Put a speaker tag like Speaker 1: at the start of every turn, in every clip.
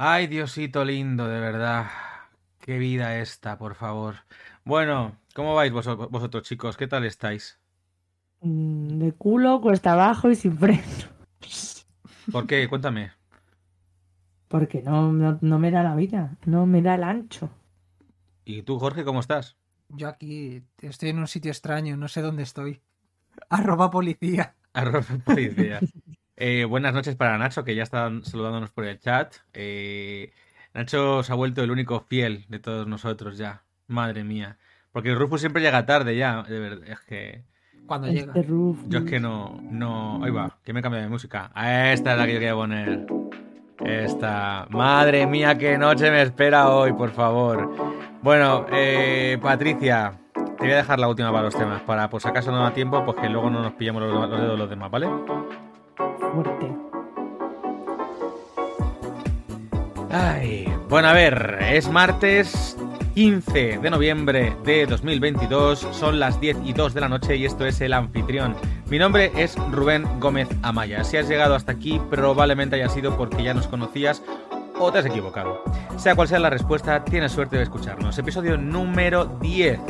Speaker 1: Ay, Diosito lindo, de verdad. Qué vida esta, por favor. Bueno, ¿cómo vais vosotros, chicos? ¿Qué tal estáis?
Speaker 2: Mm, de culo, cuesta abajo y sin freno.
Speaker 1: ¿Por qué? Cuéntame.
Speaker 2: Porque no, no, me da la vida, no me da el ancho.
Speaker 1: ¿Y tú, Jorge, cómo estás?
Speaker 3: Yo aquí estoy en un sitio extraño, no sé dónde estoy. Arroba policía.
Speaker 1: Arroba policía. Eh, buenas noches para Nacho, que ya están saludándonos por el chat. Eh, Nacho se ha vuelto el único fiel de todos nosotros ya. Madre mía. Porque el Rufus siempre llega tarde ya, de verdad. Es que.
Speaker 3: Cuando llega.
Speaker 1: Yo es que no. no... Ahí va, que me cambia de música. Esta es la que yo quería poner. Esta. Madre mía, qué noche me espera hoy, por favor. Bueno, eh, Patricia, te voy a dejar la última para los temas, para por si acaso no da tiempo, pues que luego no nos pillamos los, dedos de los demás, ¿vale? Ay, bueno, a ver, es martes 15 de noviembre de 2022, son las 10 y 2 de la noche y esto es El Anfitrión. Mi nombre es Rubén Gómez Amaya. Si has llegado hasta aquí, probablemente haya sido porque ya nos conocías o te has equivocado. Sea cual sea la respuesta, tienes suerte de escucharnos. Episodio número 10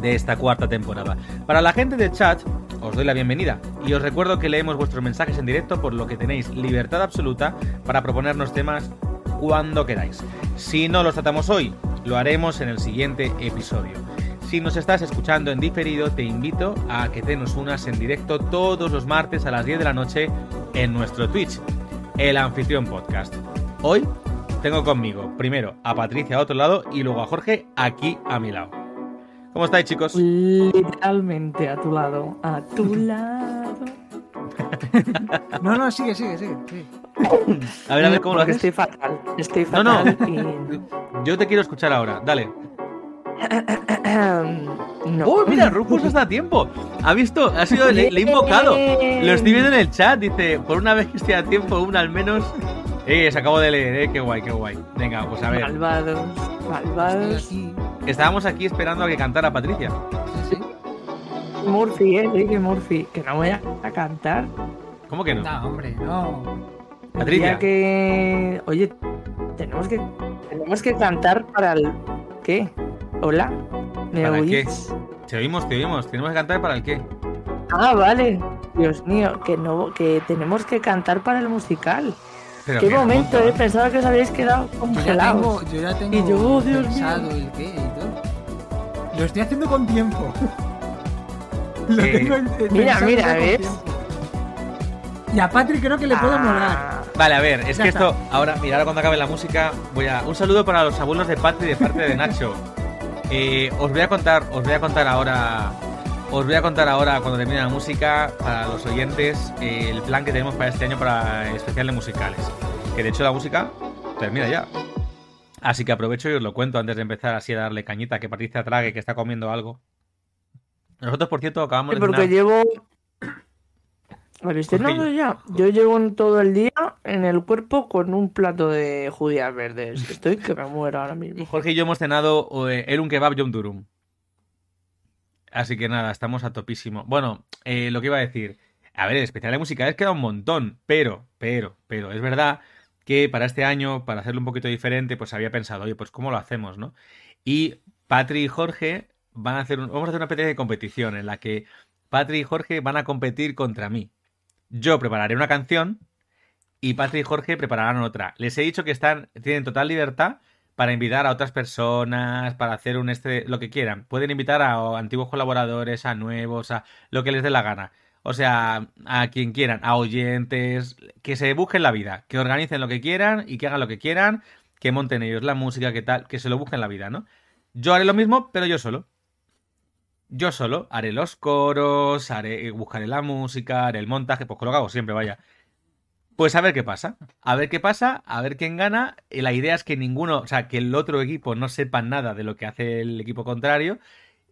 Speaker 1: de esta cuarta temporada. Para la gente del chat, os doy la bienvenida y os recuerdo que leemos vuestros mensajes en directo, por lo que tenéis libertad absoluta para proponernos temas cuando queráis. Si no los tratamos hoy, lo haremos en el siguiente episodio. Si nos estás escuchando en diferido, te invito a que te nos unas en directo todos los martes a las 10 de la noche en nuestro Twitch, el Anfitrión Podcast. Hoy tengo conmigo primero a Patricia a otro lado y luego a Jorge aquí a mi lado. ¿Cómo estáis, chicos?
Speaker 2: Literalmente a tu lado. A tu lado.
Speaker 3: no, no, sigue, sigue, sigue.
Speaker 1: A ver, a ver cómo lo haces.
Speaker 2: Estoy fatal. Estoy fatal.
Speaker 1: No, Yo te quiero escuchar ahora. Dale.
Speaker 2: no.
Speaker 1: ¡Oh, mira! Rufus está a tiempo. ¿Ha visto? Ha sido. Le, he invocado. Lo estoy viendo en el chat. Dice: Por una vez que estoy a tiempo, una al menos. Eh, se acabo de leer, eh. Qué guay, qué guay. Venga, pues a ver.
Speaker 2: Malvados. Malvados.
Speaker 1: Estábamos aquí esperando a que cantara Patricia.
Speaker 3: Sí, sí.
Speaker 2: Murphy, eh. Dije Murphy. Que no voy a cantar.
Speaker 1: ¿Cómo que no?
Speaker 3: No, hombre, no.
Speaker 1: Patricia.
Speaker 2: que. Oye, tenemos que. Tenemos que cantar para el. ¿Qué? ¿Hola? ¿Me
Speaker 1: ¿Para
Speaker 2: oís?
Speaker 1: qué? Te oímos, te oímos. Tenemos que cantar para el qué.
Speaker 2: Ah, vale. Dios mío, que no, que tenemos que cantar para el musical.
Speaker 1: Pero
Speaker 2: Qué momento, eh. Pensaba que os habéis quedado
Speaker 3: Yo ya
Speaker 2: congelados.
Speaker 3: tengo, yo ya tengo
Speaker 2: Y yo, oh, Dios
Speaker 3: pensado el qué y todo. Lo estoy haciendo con tiempo. Lo
Speaker 1: Eh,
Speaker 3: tengo en- en-
Speaker 2: mira, mira, ¿ves?
Speaker 3: Y a Patrick creo que le puedo molar.
Speaker 2: Ah,
Speaker 1: Vale, a ver, es
Speaker 3: Ya
Speaker 1: que
Speaker 3: está.
Speaker 1: esto, ahora, mira, ahora cuando acabe la música, voy a. Un saludo para los abuelos de Patri de parte de Nacho. Eh, os voy a contar, os voy a contar ahora. Os voy a contar ahora, cuando termine la música, para los oyentes, eh, el plan que tenemos para este año para especiales musicales. Que de hecho la música termina ya. Así que aprovecho y os lo cuento antes de empezar así a darle cañita, que Patricia trague, que está comiendo algo. Nosotros, por cierto, acabamos
Speaker 2: sí,
Speaker 1: de
Speaker 2: porque llevo. ¿Habéis cenado ya? Yo llevo todo el día en el cuerpo con un plato de judías verdes. Estoy que me muero ahora mismo.
Speaker 1: Jorge y yo hemos cenado eh, el un kebab Yom Durum. Así que nada, estamos a topísimo. Bueno, eh, lo que iba a decir. A ver, el especial de musicales queda un montón, pero, pero, pero, es verdad que para este año, para hacerlo un poquito diferente, pues había pensado, oye, pues ¿cómo lo hacemos, no? Y Patri y Jorge van a hacer, un- vamos a hacer una especie de competición en la que Patri y Jorge van a competir contra mí. Yo prepararé una canción y Patri y Jorge prepararán otra. Les he dicho que están, tienen total libertad para invitar a otras personas, para hacer un este, lo que quieran. Pueden invitar a antiguos colaboradores, a nuevos, a lo que les dé la gana. O sea, a quien quieran, a oyentes, que se busquen la vida, que organicen lo que quieran y que hagan lo que quieran, que monten ellos la música, que tal, que se lo busquen la vida, ¿no? Yo haré lo mismo, pero yo solo. Yo solo haré los coros, haré, buscaré la música, haré el montaje, pues lo que hago siempre, vaya. Pues a ver qué pasa. A ver qué pasa, a ver quién gana. Y la idea es que ninguno, o sea, que el otro equipo no sepa nada de lo que hace el equipo contrario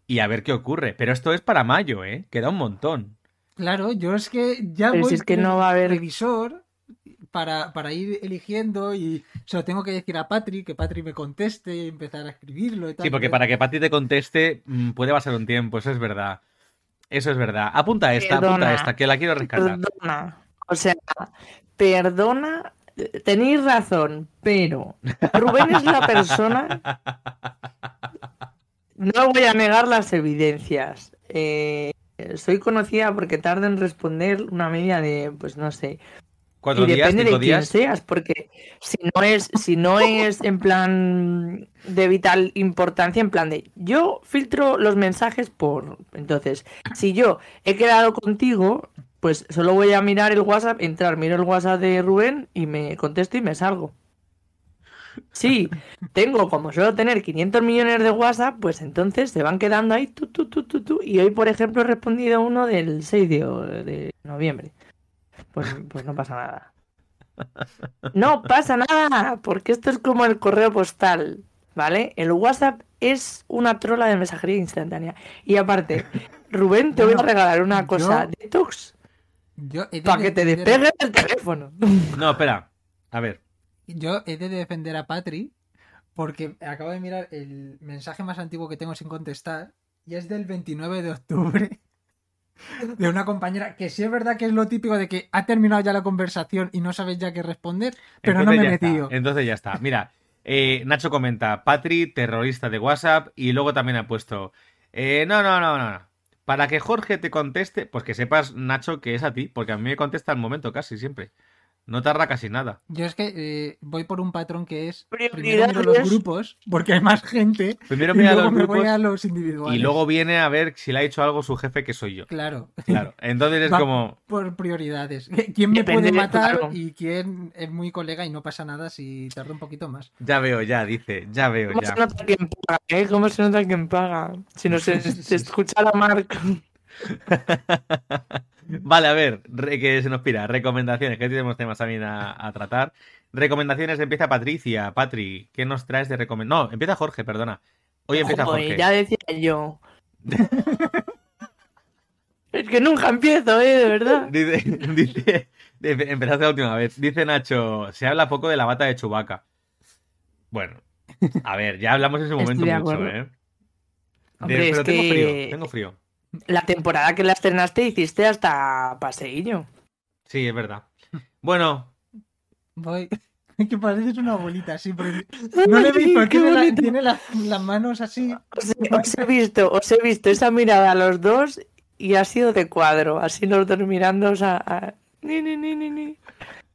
Speaker 1: y a ver qué ocurre. Pero esto es para mayo, ¿eh? Queda un montón.
Speaker 3: Claro, yo es que ya
Speaker 2: Pero
Speaker 3: voy
Speaker 2: si es que no va a haber-
Speaker 3: revisor para, para ir eligiendo y se lo tengo que decir a Patrick, que Patrick me conteste y empezar a escribirlo y tal.
Speaker 1: Sí, porque para que Pati te conteste mm, puede pasar un tiempo, eso es verdad. Eso es verdad. Apunta esta, apunta
Speaker 2: Perdona.
Speaker 1: esta, que la quiero rescatar.
Speaker 2: Perdona. O sea, perdona tenéis razón, pero Rubén es la persona. No voy a negar las evidencias. Eh, soy conocida porque tardo en responder una media de, pues no sé,
Speaker 1: ¿Cuatro
Speaker 2: y
Speaker 1: días,
Speaker 2: depende
Speaker 1: cinco
Speaker 2: de quién
Speaker 1: días?
Speaker 2: seas, porque si no es, si no es en plan de vital importancia, en plan de yo filtro los mensajes por. Entonces, si yo he quedado contigo, pues solo voy a mirar el WhatsApp, entrar, miro el WhatsApp de Rubén y me contesto y me salgo. Sí, tengo como suelo tener 500 millones de WhatsApp, pues entonces se van quedando ahí, tu, tu, tu, tu, tu. Y hoy, por ejemplo, he respondido uno del 6 de, de noviembre. Pues, pues no pasa nada. No pasa nada, porque esto es como el correo postal, ¿vale? El WhatsApp es una trola de mensajería instantánea. Y aparte, Rubén, te voy a regalar una cosa,
Speaker 3: yo-
Speaker 2: detox, para que te despegues el teléfono.
Speaker 1: No, espera. A ver.
Speaker 3: Yo he de defender a Patri porque acabo de mirar el mensaje más antiguo que tengo sin contestar y es del 29 de octubre de una compañera que sí es verdad que es lo típico de que ha terminado ya la conversación y no sabes ya qué responder, pero no me he
Speaker 1: está,
Speaker 3: metido.
Speaker 1: Entonces ya está. Mira, eh, Nacho comenta, Patri, terrorista de WhatsApp, y luego también ha puesto, eh, no, no, no, no, no. Para que Jorge te conteste, pues que sepas, Nacho, que es a ti, porque a mí me contesta al momento casi siempre. No tarda casi nada.
Speaker 3: Yo es que eh, voy por un patrón que es primero miro los grupos porque hay más gente
Speaker 1: Primero
Speaker 3: y
Speaker 1: mira
Speaker 3: luego
Speaker 1: los
Speaker 3: me
Speaker 1: grupos
Speaker 3: voy a los individuales.
Speaker 1: y luego viene a ver si le ha hecho algo su jefe, que soy yo.
Speaker 3: Claro.
Speaker 1: Claro. Entonces es
Speaker 3: Va
Speaker 1: como,
Speaker 3: por prioridades. ¿Quién me
Speaker 2: Depende
Speaker 3: puede
Speaker 2: de-
Speaker 3: matar y quién es muy colega y no pasa nada si tarda un poquito más?
Speaker 1: ya veo, ya, dice, ya veo,
Speaker 2: ¿Cómo
Speaker 1: ya.
Speaker 2: se nota quién paga? eh? ¿Cómo se nota quién paga? Si no se escucha la marca.
Speaker 1: Vale, a ver, que se nos pira. Recomendaciones, que tenemos temas también a, a tratar. Recomendaciones, empieza Patricia. Patri, ¿qué nos traes de recomendaciones? No, empieza Jorge, perdona. Hoy empieza
Speaker 2: Joder,
Speaker 1: Jorge.
Speaker 2: ya decía yo. es que nunca empiezo, ¿eh? De verdad.
Speaker 1: Dice, dice, empezaste la última vez. Dice Nacho, se habla poco de la bata de Chubaca. Bueno, a ver, ya hablamos en su momento mucho. ¿eh?
Speaker 2: Hombre,
Speaker 1: pero
Speaker 2: es
Speaker 1: tengo
Speaker 2: que
Speaker 1: frío, tengo frío.
Speaker 2: La temporada que la estrenaste hiciste hasta paseillo.
Speaker 1: Sí, es verdad. Bueno,
Speaker 3: Voy. que pareces una abuelita así. porque- No le he visto,
Speaker 2: Qué
Speaker 3: tiene, la-
Speaker 2: bonito.
Speaker 3: tiene la- las manos así.
Speaker 2: Os he, os he visto, os he visto esa mirada a los dos y ha sido de cuadro. Así los dos mirando a... a- Ni, ni, ni, ni, ni.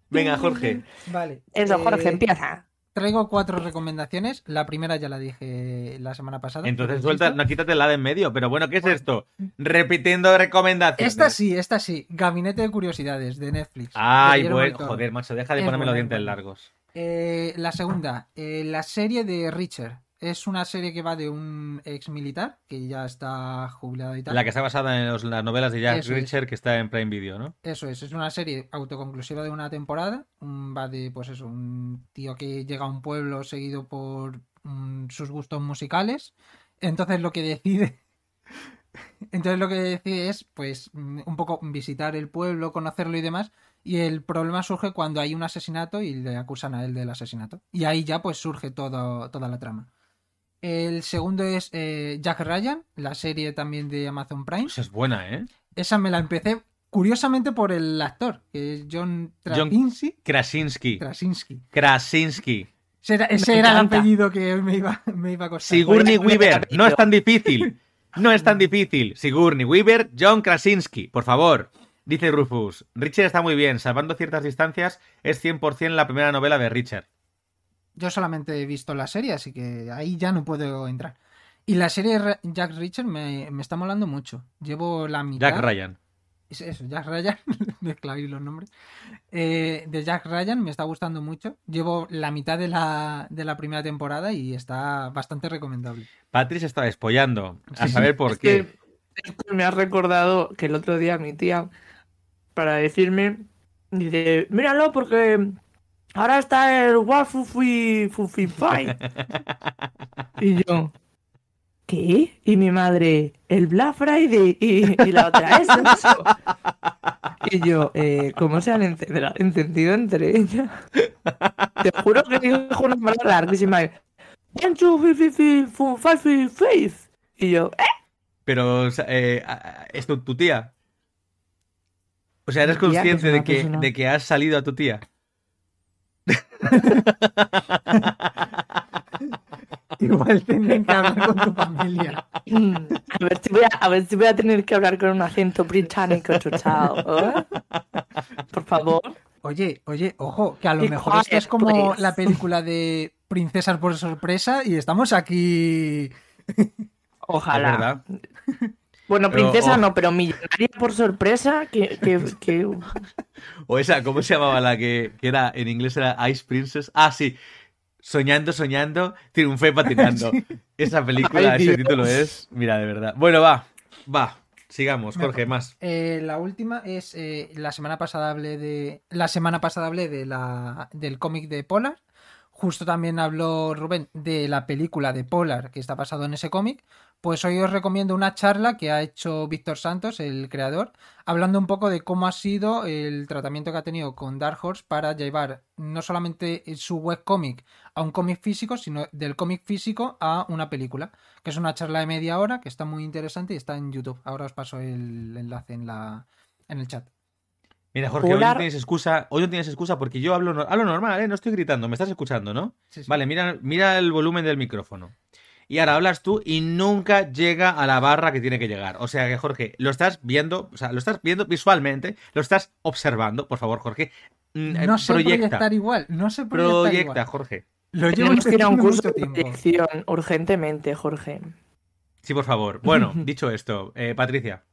Speaker 1: venga, Jorge.
Speaker 3: Vale.
Speaker 2: Eso, Jorge,
Speaker 3: eh,
Speaker 2: empieza.
Speaker 3: Traigo cuatro recomendaciones. La primera ya la dije la semana pasada.
Speaker 1: Entonces suelta, no quítate la de en medio. Pero bueno, ¿qué es esto? Repitiendo recomendaciones.
Speaker 3: Esta sí, esta sí. Gabinete de Curiosidades de Netflix.
Speaker 1: Ay, bueno, joder, macho, deja de
Speaker 3: Es
Speaker 1: ponerme los dientes largos.
Speaker 3: Eh, la segunda, eh, la serie de Richard. Es una serie que va de un ex militar que ya está jubilado y tal.
Speaker 1: La que está basada en los- las novelas de Jack
Speaker 3: Eso es.
Speaker 1: Que está en Prime Video, ¿no?
Speaker 3: Eso es, es una serie autoconclusiva de una temporada. Va de, pues eso, un tío que llega a un pueblo seguido por mm, sus gustos musicales. Entonces lo que decide. Entonces lo que decide es, pues, mm, un poco visitar el pueblo, conocerlo y demás. Y el problema surge cuando hay un asesinato y le acusan a él del asesinato. Y ahí ya, pues, surge todo, toda la trama. El segundo es eh, Jack Ryan, la serie también de Amazon Prime.
Speaker 1: Esa es buena, ¿eh?
Speaker 3: Esa me la empecé curiosamente por el actor, que es John
Speaker 1: John-
Speaker 3: Krasinski.
Speaker 1: Krasinski.
Speaker 3: Krasinski.
Speaker 1: Krasinski.
Speaker 3: Ese era, ese
Speaker 2: Me
Speaker 3: era el apellido que me iba, me iba a costar.
Speaker 1: Sigourney Weaver. No es tan difícil. No es tan difícil. Sigourney Weaver, John Krasinski. Por favor. Dice Rufus. Richard está muy bien. Salvando ciertas distancias, es 100% la primera novela de Richard.
Speaker 3: Yo solamente he visto la serie, así que ahí ya no puedo entrar. Y la serie Ra- Jack Richard me, me está molando mucho. Llevo la mitad.
Speaker 1: Jack Ryan.
Speaker 3: Es Eso, Jack Ryan. Mezcla ahí los nombres. Eh, de Jack Ryan me está gustando mucho. Llevo la mitad de la, de la primera temporada y está bastante recomendable.
Speaker 1: Patrick se está despollando. A
Speaker 3: Sí,
Speaker 1: saber por
Speaker 2: Es
Speaker 1: qué.
Speaker 2: que me ha recordado que el otro día mi tía, para decirme, dice, míralo porque ahora está el Wafufi Fufi Fight. y yo, ¿qué? Y mi madre, el Black Friday. Y, y la otra, eso, eso. Y yo, eh, ¿cómo se han encendido entre ellas? Te juro que dijo una palabra larguísima. One, two, three, three, three, four, five, three, five. Y yo, ¿eh?
Speaker 1: Pero, eh, ¿es tu, tu tía? O sea, ¿eres
Speaker 2: que es
Speaker 1: consciente de que, de que has salido a tu tía?
Speaker 3: Igual tendrían que hablar con tu familia.
Speaker 2: A ver, si voy a, a ver si voy a tener que hablar con un acento británico, chao. ¿eh? Por favor.
Speaker 3: Oye, oye, ojo, que a lo mejor esto es como
Speaker 2: please.
Speaker 3: la película de Princesas por sorpresa y estamos aquí.
Speaker 2: Ojalá. Bueno,
Speaker 1: Pero,
Speaker 2: princesa
Speaker 1: oh.
Speaker 2: no, pero millonaria por sorpresa, que, que, que-
Speaker 1: O esa, ¿cómo se llamaba la que, que era en inglés era Ice Princess? Ah, sí. Soñando, soñando, triunfé patinando. Esa película,
Speaker 2: Ay,
Speaker 1: ese
Speaker 2: Dios.
Speaker 1: título es. Mira, de verdad. Bueno, va, va. Sigamos, Jorge, más.
Speaker 3: Eh, la última es eh, la semana pasada hablé de la semana pasada hablé de la del cómic de Polar. Justo también habló Rubén de la película de Polar que está basado en ese cómic. Pues hoy os recomiendo una charla que ha hecho Víctor Santos, el creador, hablando un poco de cómo ha sido el tratamiento que ha tenido con Dark Horse para llevar no solamente su webcómic a un cómic físico, sino del cómic físico a una película, que es una charla de media hora que está muy interesante y está en YouTube. Ahora os paso el enlace en la en el chat.
Speaker 1: Mira, Jorge, hoy no tienes excusa, hoy no tienes excusa porque yo hablo, no- hablo normal, ¿eh? No estoy gritando, me estás escuchando, ¿no?
Speaker 3: Sí, sí.
Speaker 1: Vale, mira, mira el volumen del micrófono. Y ahora hablas tú y nunca llega a la barra que tiene que llegar. O sea que, Jorge, lo estás viendo, o sea, lo estás viendo visualmente, lo estás observando, por favor, Jorge. Mm, eh,
Speaker 3: No sé
Speaker 1: proyecta,
Speaker 3: proyectar igual, no sé proyectar
Speaker 1: proyecta,
Speaker 3: igual.
Speaker 1: Jorge.
Speaker 3: Lo llevo
Speaker 2: tenemos que ir a un curso de
Speaker 3: tiempo.
Speaker 2: proyección urgentemente, Jorge.
Speaker 1: Sí, por favor. Bueno, dicho esto, eh, Patricia.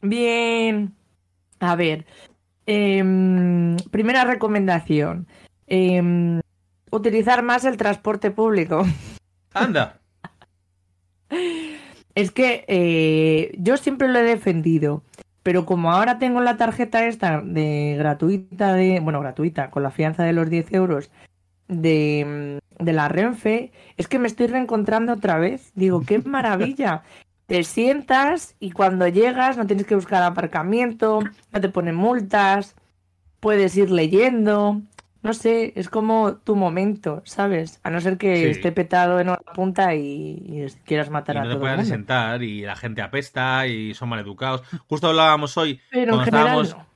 Speaker 2: Bien. A ver. em, primera recomendación. Em, utilizar más el transporte público.
Speaker 1: Anda.
Speaker 2: Es que eh, yo siempre lo he defendido, pero como ahora tengo la tarjeta esta de gratuita, de bueno, gratuita, con la fianza de los 10 euros de, de la Renfe, es que me estoy reencontrando otra vez. Digo, qué maravilla. Te sientas y cuando llegas no tienes que buscar aparcamiento, no te ponen multas, puedes ir leyendo. No sé, es como tu momento, ¿sabes? A no ser que
Speaker 1: Sí.
Speaker 2: esté petado en una punta y, y quieras matar
Speaker 1: Y
Speaker 2: a
Speaker 1: no te
Speaker 2: todo el
Speaker 1: puedas
Speaker 2: mundo.
Speaker 1: sentar y la gente apesta y son maleducados. Justo hablábamos hoy,
Speaker 2: Pero en
Speaker 1: cuando
Speaker 2: general
Speaker 1: estábamos,
Speaker 2: no.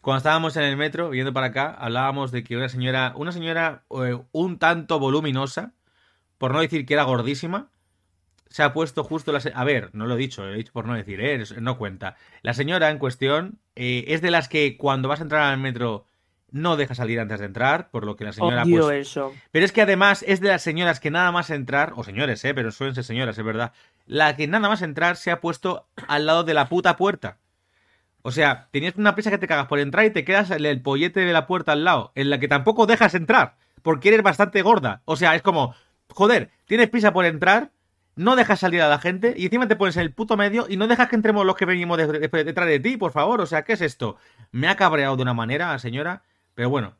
Speaker 1: cuando estábamos en el metro, viendo para acá, hablábamos de que una señora, una señora eh, un tanto voluminosa, por no decir que era gordísima, se ha puesto justo la... se- A ver, no lo he dicho, lo he dicho por no decir, ¿eh? No cuenta. La señora en cuestión eh, es de las que cuando vas a entrar al metro no deja salir antes de entrar, por lo que la señora...
Speaker 2: Odio
Speaker 1: pues,
Speaker 2: eso.
Speaker 1: pero es que además es de las señoras que nada más entrar, o señores, eh, pero suelen ser señoras, es verdad, la que nada más entrar se ha puesto al lado de la puta puerta. O sea, tenías una prisa que te cagas por entrar y te quedas en el pollete de la puerta al lado, en la que tampoco dejas entrar, porque eres bastante gorda. O sea, es como, joder, tienes prisa por entrar, no dejas salir a la gente y encima te pones en el puto medio y no dejas que entremos los que venimos de- de- detrás de ti, por favor. O sea, ¿qué es esto? Me ha cabreado de una manera, señora, pero bueno,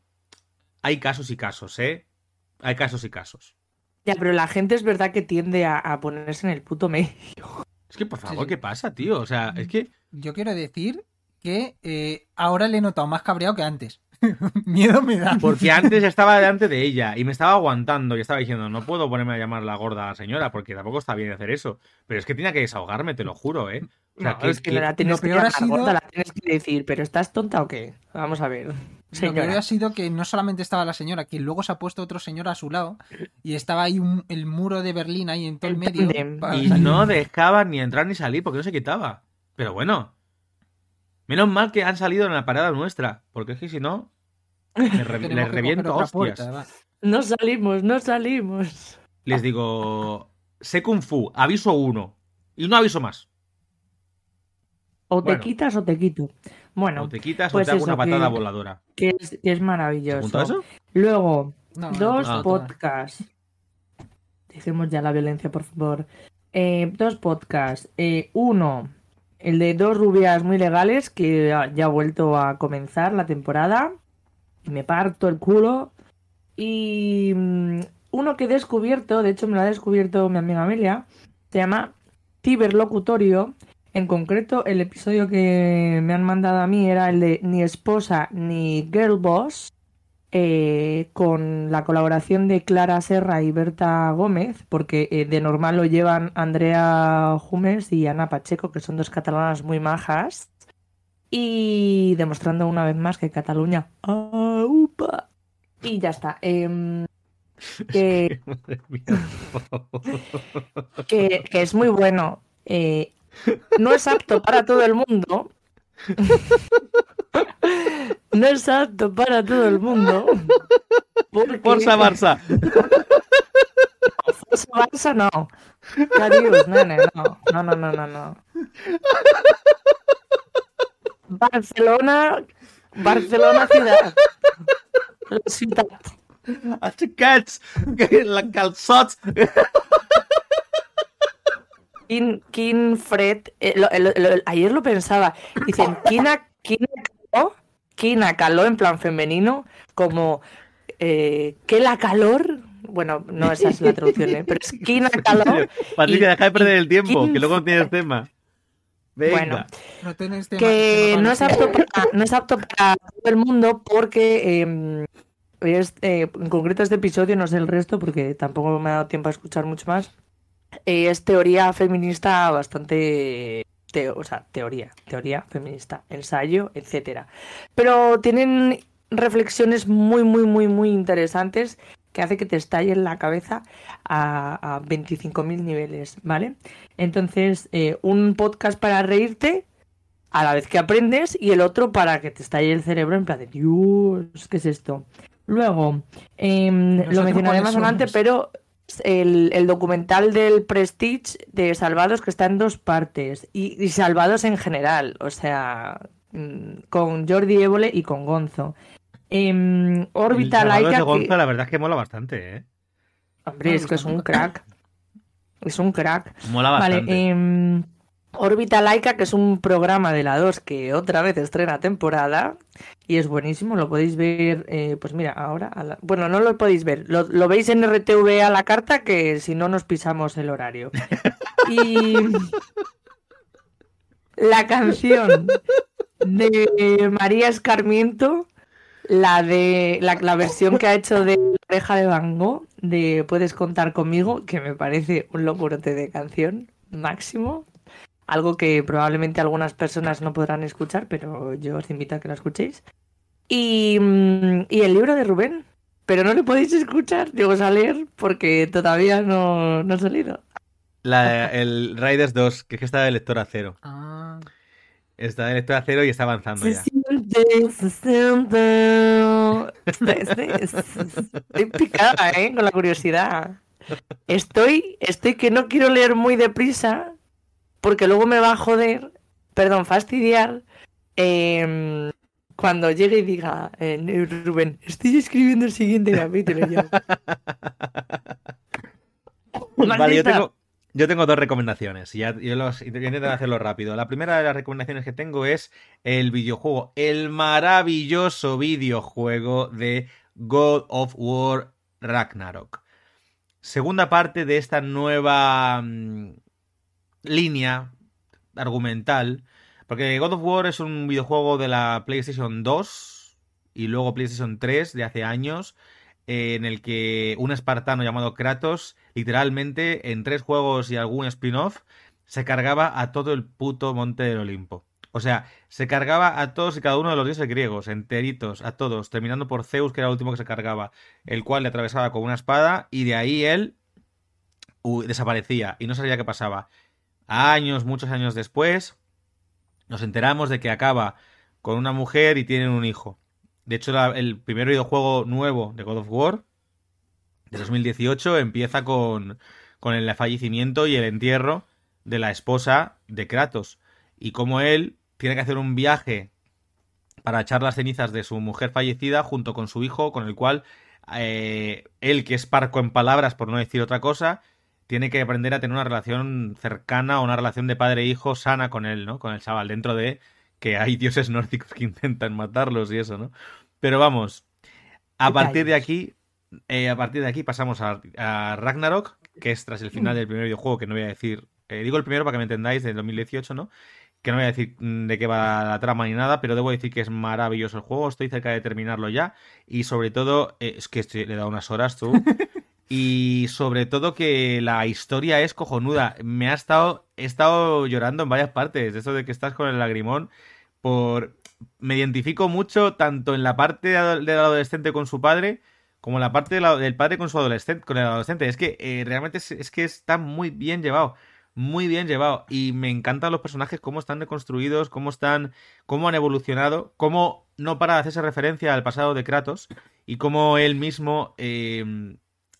Speaker 1: hay casos y casos, ¿eh? Hay casos y casos.
Speaker 2: Ya, pero la gente es verdad que tiende a, a ponerse en el puto medio.
Speaker 1: Es que, por
Speaker 3: Sí,
Speaker 1: favor,
Speaker 3: sí.
Speaker 1: ¿qué pasa, tío? O sea, es que...
Speaker 3: Yo quiero decir que eh, ahora le he notado más cabreado que antes. Miedo me da.
Speaker 1: Porque antes estaba delante de ella y me estaba aguantando y estaba diciendo, no puedo ponerme a llamar la gorda a la señora porque tampoco está bien hacer eso. Pero es que tenía que desahogarme, te lo juro, ¿eh? O sea,
Speaker 2: No,
Speaker 1: que-
Speaker 2: es que
Speaker 1: que-
Speaker 2: no la tienes
Speaker 3: lo
Speaker 2: que
Speaker 3: peor ha
Speaker 2: llamar
Speaker 3: sido-
Speaker 2: gorda, la tienes que decir, pero ¿estás tonta o qué? Vamos a ver.
Speaker 3: Lo que
Speaker 2: Señora.
Speaker 3: ha sido que no solamente estaba la señora, que luego se ha puesto otro señor a su lado y estaba ahí un- el muro de Berlín ahí en todo el medio. para
Speaker 1: Y no dejaba ni entrar ni salir porque no se quitaba. Pero bueno. Menos mal que han salido en la parada nuestra. Porque es que si no, le, re-
Speaker 3: Tenemos
Speaker 1: le
Speaker 3: que
Speaker 1: reviento hostias.
Speaker 3: puerta.
Speaker 2: No salimos, no salimos.
Speaker 1: Les digo, sé Kung Fu, aviso uno. Y no aviso más.
Speaker 2: O te
Speaker 1: Bueno.
Speaker 2: quitas o te quito. Bueno,
Speaker 1: o te quitas
Speaker 2: pues
Speaker 1: o te hago
Speaker 2: eso,
Speaker 1: una patada
Speaker 2: que-
Speaker 1: voladora.
Speaker 2: que es, que es
Speaker 1: ¿Se
Speaker 2: maravilloso.
Speaker 1: eso?
Speaker 2: Luego,
Speaker 3: No,
Speaker 2: dos
Speaker 3: no, no.
Speaker 2: podcasts. Dejemos ya la violencia, por favor. Eh, dos podcasts. Eh, uno, el de dos rubias muy legales, que ya ha vuelto a comenzar la temporada. Y me parto el culo. Y mm, uno que he descubierto, de hecho me lo ha descubierto mi amiga Amelia, se llama Ciberlocutorio. En concreto, el episodio que me han mandado a mí era el de Ni esposa ni girl boss eh, con la colaboración de Clara Serra y Berta Gómez, porque eh, de normal lo llevan Andrea Jumes y Ana Pacheco, que son dos catalanas muy majas, y demostrando una vez más que Cataluña... ¡Aupa! Y ya está. Em, que, que- que es muy bueno. Eh, no es apto para todo el mundo. No es apto para todo el mundo. porque-
Speaker 1: Forza Barça.
Speaker 2: Forza Barça no. Carius, nene, no. No, no, no, no, no. Barcelona, Barcelona ciudad. La ciudad.
Speaker 1: Aixecats. La calçots.
Speaker 2: Quin, quin fred. eh, lo- lo- lo- ayer lo pensaba. Dicen, quina, quina calor, quina calor en plan femenino, como eh, que la calor. Bueno, no esa es la traducción, ¿eh? pero es quina calor.
Speaker 1: Patricia, deja de perder el tiempo, que luego tienes tema. Venga.
Speaker 2: Bueno,
Speaker 3: No tema-
Speaker 2: que no es apto para, no es apto para todo el mundo porque eh, es, eh, en concreto este episodio, no sé el resto porque tampoco me ha dado tiempo a escuchar mucho más. eh, es teoría feminista bastante teo- o sea, teoría, teoría feminista, ensayo, etcétera. Pero tienen reflexiones muy, muy, muy, muy interesantes que hace que te estalle en la cabeza a, a 25.000 niveles, ¿vale? Entonces, eh, un podcast para reírte a la vez que aprendes y el otro para que te estalle el cerebro en plan de Dios, ¿qué es esto? Luego, em, lo mencionaré más adelante, pero el, el documental del Prestige de Salvados que está en dos partes y, y Salvados en general, o sea, mm, con Jordi Évole y con Gonzo. Em,
Speaker 1: El
Speaker 2: Laika,
Speaker 1: de Gonzo,
Speaker 2: que-
Speaker 1: la verdad es que mola bastante, ¿eh?
Speaker 2: hombre, es que es un crack. Es un crack.
Speaker 1: Mola
Speaker 2: Vale,
Speaker 1: bastante.
Speaker 2: em, Órbita Laika, que es un programa de la 2 que otra vez estrena temporada y es buenísimo, lo podéis ver, eh, pues mira, ahora, a la- bueno, no lo podéis ver, lo, lo veis en RTV a la carta que si no nos pisamos el horario. Y la canción de María Escarmiento, la de la, la versión que ha hecho de La oreja de Van Gogh, de Puedes contar conmigo, que me parece un locurote de canción máximo. Algo que probablemente algunas personas no podrán escuchar, pero yo os invito a que lo escuchéis. Y, mm, y el libro de Rubén, pero no lo podéis escuchar, digo, a leer, porque todavía no, no ha salido.
Speaker 1: La- el Riders 2, que es que está de lector a cero.
Speaker 3: Ah,
Speaker 1: Está de lector a cero y está avanzando ya.
Speaker 2: siente, Estoy picada, ¿eh? Con la curiosidad. Estoy, estoy que no quiero leer muy deprisa, porque luego me va a joder, perdón, fastidiar, em, cuando llegue y diga, eh, Rubén, estoy escribiendo el siguiente capítulo.
Speaker 1: Vale, yo tengo, yo tengo dos recomendaciones. Y ya, yo los, voy a intentar hacerlo rápido. La primera de las recomendaciones que tengo es el videojuego, el maravilloso videojuego de God of War Ragnarok. Segunda parte de esta nueva mm, línea argumental. Porque God of War es un videojuego de la PlayStation 2 y luego PlayStation 3 de hace años en el que un espartano llamado Kratos, literalmente en tres juegos y algún spin-off, se cargaba a todo el puto monte del Olimpo. O sea, se cargaba a todos y cada uno de los dioses griegos, enteritos, a todos, terminando por Zeus, que era el último que se cargaba, el cual le atravesaba con una espada y de ahí él uy, desaparecía y no sabía qué pasaba. Años, muchos años después, nos enteramos de que acaba con una mujer y tienen un hijo. De hecho, el primer videojuego nuevo de God of War, de 2018, empieza con, con el fallecimiento y el entierro de la esposa de Kratos. Y como él tiene que hacer un viaje para echar las cenizas de su mujer fallecida junto con su hijo, con el cual eh, él, que es parco en palabras, por no decir otra cosa, tiene que aprender a tener una relación cercana o una relación de padre e hijo sana con él, ¿no? Con el chaval, dentro de que hay dioses nórdicos que intentan matarlos y eso, ¿no? Pero vamos, a partir de aquí, eh, a partir de aquí pasamos a, a Ragnarok, que es tras el final del primer videojuego, que no voy a decir, eh, digo el primero para que me entendáis, del 2018, ¿no? Que no voy a decir mm, de qué va la trama ni nada, pero debo decir que es maravilloso el juego, estoy cerca de terminarlo ya, y sobre todo, eh, es que estoy- le he dado unas horas tú, y sobre todo que la historia es cojonuda. Me ha estado, he estado llorando en varias partes. Eso de que estás con el lagrimón por, me identifico mucho tanto en la parte del adolescente con su padre como la parte del padre con su adolescente, con el adolescente. Es que eh, realmente es, que está muy bien llevado. Muy bien llevado. Y me encantan los personajes, cómo están reconstruidos, cómo están. cómo han evolucionado, cómo no para de hacerse referencia al pasado de Kratos. Y cómo él mismo eh,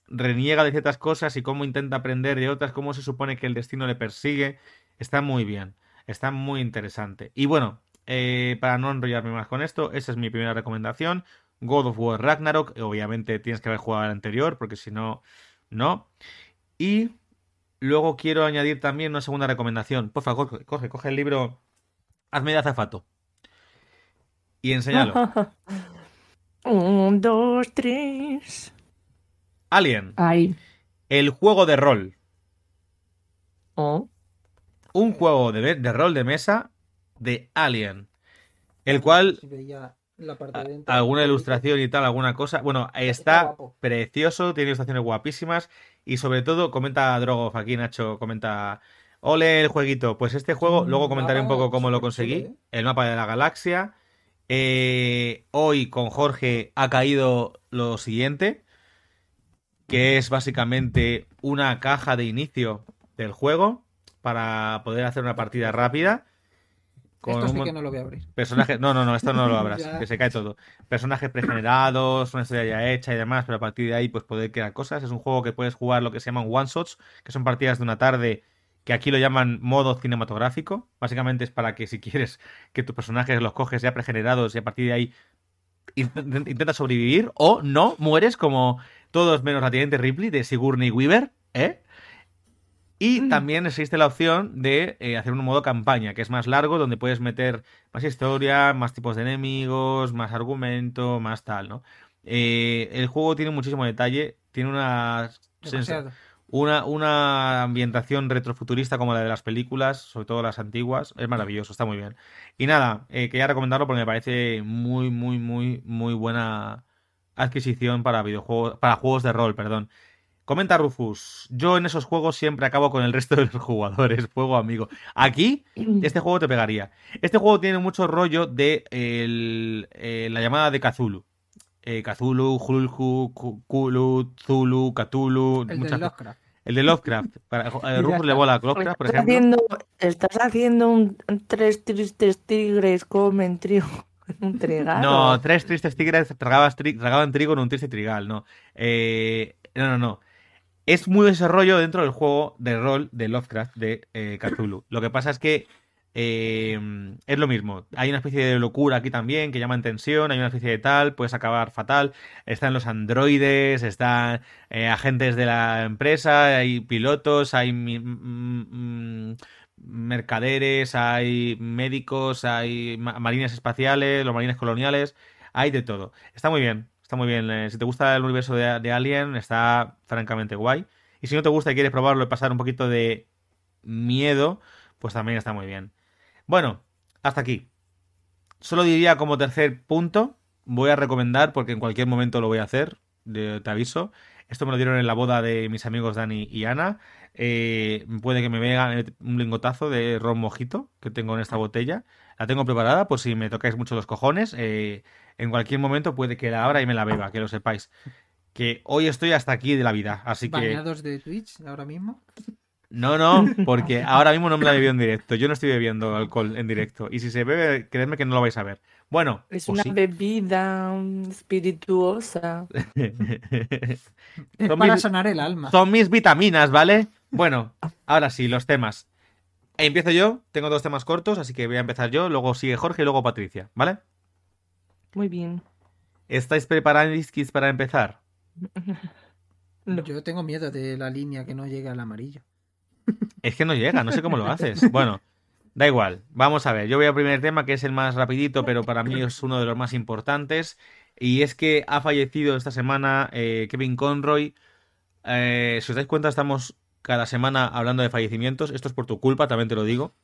Speaker 1: reniega de ciertas cosas y cómo intenta aprender de otras, cómo se supone que el destino le persigue. Está muy bien. Está muy interesante. Y bueno, eh, para no enrollarme más con esto, esa es mi primera recomendación. God of War Ragnarok. Obviamente tienes que haber jugado al anterior, porque si no, no. Y luego quiero añadir también una segunda recomendación. Por favor, coge, coge, coge el libro. Hazme de azafato. Y enséñalo.
Speaker 2: Un, dos, tres.
Speaker 1: Alien,
Speaker 2: Ahí.
Speaker 1: el juego de rol.
Speaker 2: Oh.
Speaker 1: Un juego de, de rol de mesa de Alien. El cual
Speaker 3: Si veía la parte de dentro.
Speaker 1: alguna ilustración y tal, alguna cosa. Bueno,
Speaker 3: Está
Speaker 1: precioso, tiene ilustraciones guapísimas y sobre todo comenta Drogoff aquí, Nacho, comenta, ole el jueguito. Pues este juego,
Speaker 3: un
Speaker 1: luego comentaré un poco cómo lo conseguí,
Speaker 3: ¿eh?
Speaker 1: el mapa de la galaxia. Eh, hoy con Jorge ha caído lo siguiente, que es básicamente una caja de inicio del juego para poder hacer una partida rápida. Con
Speaker 3: Esto sí que no lo voy a abrir.
Speaker 1: Personajes. No, no, no, esto no lo abras, que se cae todo. Personajes pregenerados, una historia ya hecha y demás, pero a partir de ahí, pues poder crear cosas. Es un juego que puedes jugar lo que se llaman one-shots, que son partidas de una tarde, que aquí lo llaman modo cinematográfico. Básicamente es para que si quieres que tus personajes los coges ya pregenerados y a partir de ahí int- intentas sobrevivir o no, mueres como todos menos la teniente Ripley de Sigourney Weaver, ¿eh? Y también existe la opción de eh, hacer un modo campaña, que es más largo, donde puedes meter más historia, más tipos de enemigos, más argumento, más tal, ¿no? Eh, el juego tiene muchísimo detalle, tiene una, una, una ambientación retrofuturista como la de las películas, sobre todo las antiguas. Es maravilloso, está muy bien. Y nada, eh, quería recomendarlo porque me parece muy, muy, muy, muy buena adquisición para videojuegos, para juegos de rol, perdón. Comenta Rufus, yo en esos juegos siempre acabo con el resto de los jugadores, juego amigo. Aquí, este juego te pegaría. Este juego tiene mucho rollo de el- eh, la llamada de Cthulhu. Eh, Cthulhu, Hulhu, Cthulhu, Zulu, Cthulhu.
Speaker 3: El
Speaker 1: muchas-
Speaker 3: de Lovecraft.
Speaker 1: el de Lovecraft. Para,
Speaker 3: Ya
Speaker 1: Rufus le bola a Lovecraft, por ejemplo.
Speaker 2: haciendo, estás haciendo un, tres tristes tigres comen trigo. Un trigal.
Speaker 1: No, tres tristes tigres tragaban trigo en un triste trigal, no. Eh, no, no, no. Es muy desarrollo dentro del juego de rol de Lovecraft de eh, Cthulhu. Lo que pasa es que eh, es lo mismo. Hay una especie de locura aquí también que llaman tensión, hay una especie de tal, puedes acabar fatal. Están los androides, están eh, agentes de la empresa, hay pilotos, hay mercaderes, hay médicos, hay ma- marines espaciales, los marines coloniales, hay de todo. Está muy bien, está muy bien. Eh, si te gusta el universo de, Alien, está francamente guay. Y si no te gusta y quieres probarlo y pasar un poquito de miedo, pues también está muy bien. Bueno, hasta aquí. Solo diría como tercer punto, voy a recomendar, porque en cualquier momento lo voy a hacer, te aviso. Esto me lo dieron en la boda de mis amigos Dani y Ana. Eh, puede que me venga un lingotazo de ron mojito que tengo en esta botella. La tengo preparada por si me tocáis mucho los cojones. Eh, en cualquier momento puede que la abra y me la beba, que lo sepáis. Que hoy estoy hasta aquí de la vida, así que...
Speaker 3: Baneados de Twitch ahora mismo.
Speaker 1: No, no, porque ahora mismo no me la he bebido en directo. Yo no estoy bebiendo alcohol en directo. Y si se bebe, creedme que no lo vais a ver. Bueno,
Speaker 2: Es
Speaker 1: o
Speaker 2: una
Speaker 1: sí.
Speaker 2: bebida espirituosa.
Speaker 3: Es
Speaker 1: Son
Speaker 3: para
Speaker 1: mis-
Speaker 3: sanar el alma.
Speaker 1: Son mis vitaminas, ¿vale? Bueno, ahora sí, los temas. Empiezo yo, tengo dos temas cortos, así que voy a empezar yo, luego sigue Jorge y luego Patricia, ¿vale?
Speaker 2: Muy bien.
Speaker 1: ¿Estáis preparados para empezar?
Speaker 2: No.
Speaker 3: Yo tengo miedo de la línea que no llegue al amarillo.
Speaker 1: Es que no llega, no sé cómo lo haces. Bueno, da igual. Vamos a ver. Yo voy al primer tema, que es el más rapidito, pero para mí es uno de los más importantes. Y es que ha fallecido esta semana eh, Kevin Conroy. Eh, si os dais cuenta, estamos cada semana hablando de fallecimientos. Esto es por tu culpa, también te lo digo.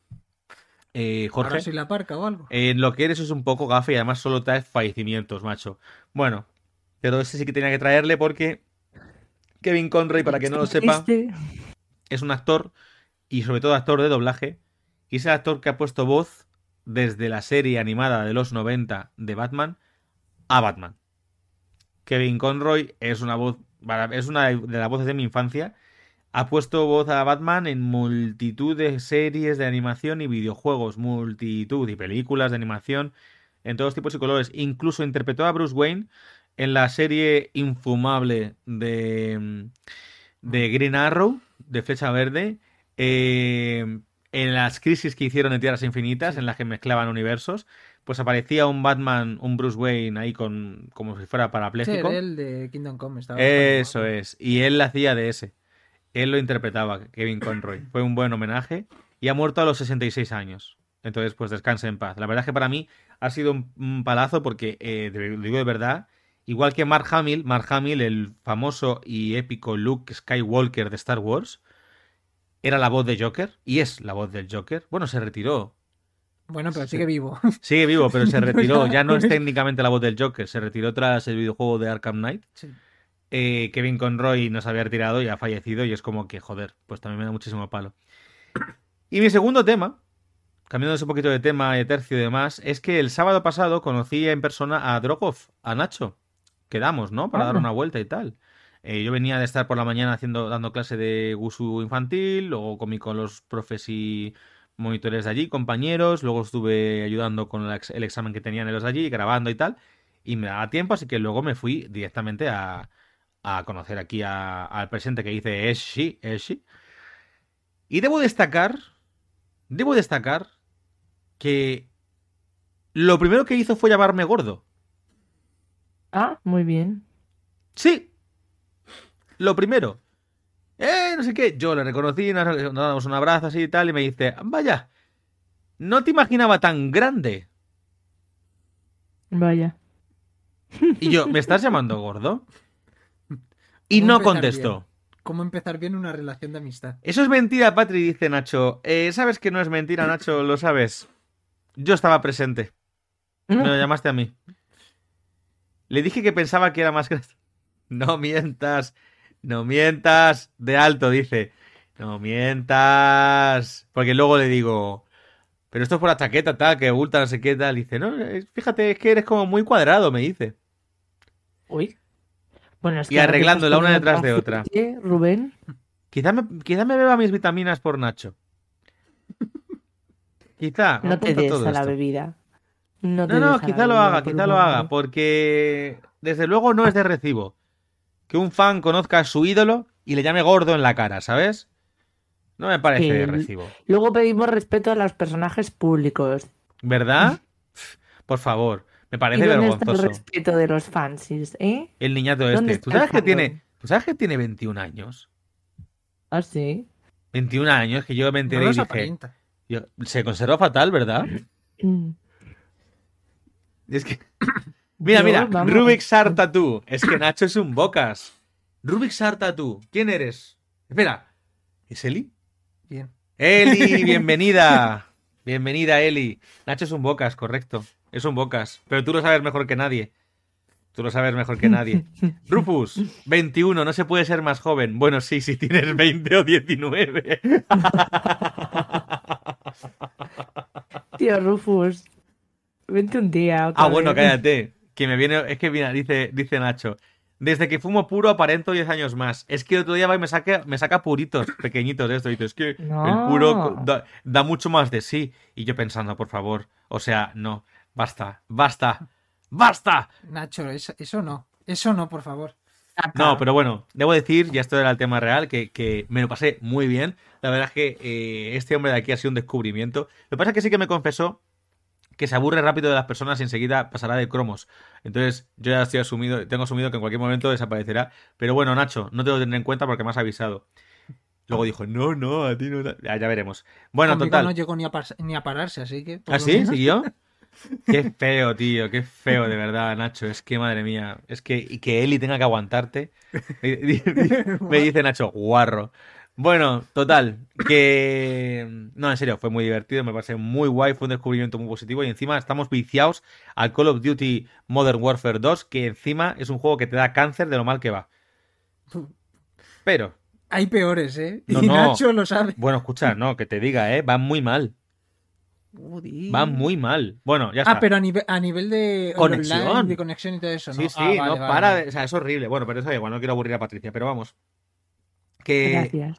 Speaker 1: Eh, Jorge.
Speaker 3: Ahora soy la parca o algo.
Speaker 1: Eh, lo que eres es un poco gafe y además solo traes fallecimientos, macho. Bueno, pero ese sí que tenía que traerle porque Kevin Conroy, para que no lo sepa,
Speaker 2: Triste.
Speaker 1: es un actor y sobre todo actor de doblaje y es el actor que ha puesto voz desde la serie animada de los 90 de Batman a Batman. Kevin Conroy es una voz, es una de las voces de mi infancia. Ha puesto voz a Batman en multitud de series de animación y videojuegos, multitud y películas de animación en todos tipos y colores. Incluso interpretó a Bruce Wayne en la serie infumable de, de Green Arrow, de Flecha Verde. Eh, en las crisis que hicieron en Tierras Infinitas, en las que mezclaban universos, pues aparecía un Batman, un Bruce Wayne ahí con como si fuera parapléjico.
Speaker 3: Sí, el de Kingdom Come. Estaba
Speaker 1: Eso es. Y él hacía de ese. Él lo interpretaba, Kevin Conroy. Fue un buen homenaje. Y ha muerto a los 66 años. Entonces, pues descanse en paz. La verdad es que para mí ha sido un, palazo porque, eh, lo digo de verdad, igual que Mark Hamill, Mark Hamill, el famoso y épico Luke Skywalker de Star Wars, era la voz de Joker y es la voz del Joker. Bueno, se retiró.
Speaker 3: Bueno, pero sigue vivo.
Speaker 1: Sigue vivo, pero se retiró. Ya no es técnicamente la voz del Joker. Se retiró tras el videojuego de Arkham Knight. Eh, Kevin Conroy nos había retirado y ha fallecido. Y es como que, joder, pues también me da muchísimo palo. Y mi segundo tema, cambiando un poquito de tema, de tercio y demás, es que el sábado pasado conocí en persona a Drogov, a Nacho. Quedamos, ¿no? Para dar una vuelta y tal. Eh, yo venía de estar por la mañana haciendo, dando clase de Gusu infantil, luego comí con los profes y monitores de allí, compañeros, luego estuve ayudando con el, examen que tenían ellos allí, grabando y tal, y me daba tiempo, así que luego me fui directamente a, a conocer aquí al presente que dice Eshi, Eshi. Y debo destacar, debo destacar que lo primero que hizo fue llamarme gordo.
Speaker 2: Ah, muy bien.
Speaker 1: Sí, lo primero, eh, no sé qué, yo le reconocí, nos, damos un abrazo así y tal, y me dice, vaya, no te imaginaba tan grande.
Speaker 2: Vaya.
Speaker 1: Y yo, ¿me estás llamando gordo? Y no contestó.
Speaker 3: ¿Cómo empezar bien una relación de amistad?
Speaker 1: Eso es mentira, Patri, dice Nacho. Eh, ¿Sabes que no es mentira, Nacho? Lo sabes. Yo estaba presente. Me lo llamaste a mí. Le dije que pensaba que era más grande. No mientas. No mientas. De alto, dice. No mientas. Porque luego le digo. Pero esto es por la chaqueta, tal, que oculta, no sé qué tal. Dice, no, fíjate, es que eres como muy cuadrado, me dice.
Speaker 2: Uy. Bueno,
Speaker 1: y arreglándola una detrás de otra.
Speaker 2: Rubén.
Speaker 1: Quizá me, quizá me beba mis vitaminas por Nacho. Quizá.
Speaker 2: No te des a la bebida. No,
Speaker 1: no, no quizá lo haga, quizá lo haga, porque desde luego no es de recibo que un fan conozca a su ídolo y le llame gordo en la cara, ¿sabes? No me parece de recibo.
Speaker 2: Luego pedimos respeto a los personajes públicos.
Speaker 1: ¿Verdad? Por favor, me parece ¿Y dónde Está
Speaker 2: el respeto de los fans, ¿eh?
Speaker 1: El niñato este. ¿Tú sabes, que tiene, ¿Tú sabes que tiene 21 años?
Speaker 2: ¿Ah, sí?
Speaker 1: 21 años, que yo me enteré y dije... se conserva fatal, ¿verdad? Mm. es que... Mira, mira, Rubik Sarta tú. Es que Nacho es un bocas. Rubik Sarta tú. ¿Quién eres? Espera. ¿Es Eli?
Speaker 3: Bien.
Speaker 1: Eli, bienvenida. Bienvenida, Eli. Nacho es un bocas, correcto. Es un bocas. Pero tú lo sabes mejor que nadie. Tú lo sabes mejor que nadie. Rufus, 21, no se puede ser más joven. Bueno, sí, si tienes 20 o 19.
Speaker 2: Tío, Rufus. Vente un día.
Speaker 1: ah, bueno, cállate. Que me viene, es que mira, dice, dice Nacho. Desde que fumo puro aparento 10 años más. Es que otro día va y me saca, me saca puritos pequeñitos de esto. Y dice, es que el puro da, mucho más de sí. Y yo pensando, por favor. O sea, no. Basta, basta, basta.
Speaker 3: Nacho, eso, eso no. Eso no, por favor.
Speaker 1: No, pero bueno, debo decir, ya esto era el tema real, que, me lo pasé muy bien. La verdad es que eh, este hombre de aquí ha sido un descubrimiento. Lo que pasa es que sí que me confesó que se aburre rápido de las personas y enseguida pasará de cromos. Entonces, yo ya estoy asumido, tengo asumido que en cualquier momento desaparecerá. Pero bueno, Nacho, no te lo tendré en cuenta porque me has avisado. Luego dijo, no, no, a ti no. Ya, ya veremos. Bueno, total.
Speaker 3: No llegó ni a, ni a pararse, así que.
Speaker 1: ¿Ah, sí? ¿Siguió? Qué feo, tío, qué feo, de verdad, Nacho. Es que, madre mía, es que, y que Eli tenga que aguantarte. Me dice Nacho, guarro. Bueno, total, que... No, en serio, fue muy divertido, me parece muy guay, fue un descubrimiento muy positivo y encima estamos viciados al Call of Duty Modern Warfare 2, que encima es un juego que te da cáncer de lo mal que va. Pero...
Speaker 3: Hay peores, ¿eh? y Nacho lo sabe.
Speaker 1: Bueno, escucha, no, que te diga, ¿eh? Va muy mal.
Speaker 3: Joder.
Speaker 1: Va muy mal. Bueno, ya está.
Speaker 3: Ah, pero a nivel, a nivel de
Speaker 1: Conexión.
Speaker 3: online, de conexión y todo eso, ¿no?
Speaker 1: Sí, sí,
Speaker 3: Ah, vale,
Speaker 1: no
Speaker 3: vale,
Speaker 1: para.
Speaker 3: vale.
Speaker 1: de- O sea, es horrible. Bueno, pero eso da igual, no quiero aburrir a Patricia, pero vamos. Que,
Speaker 2: Gracias.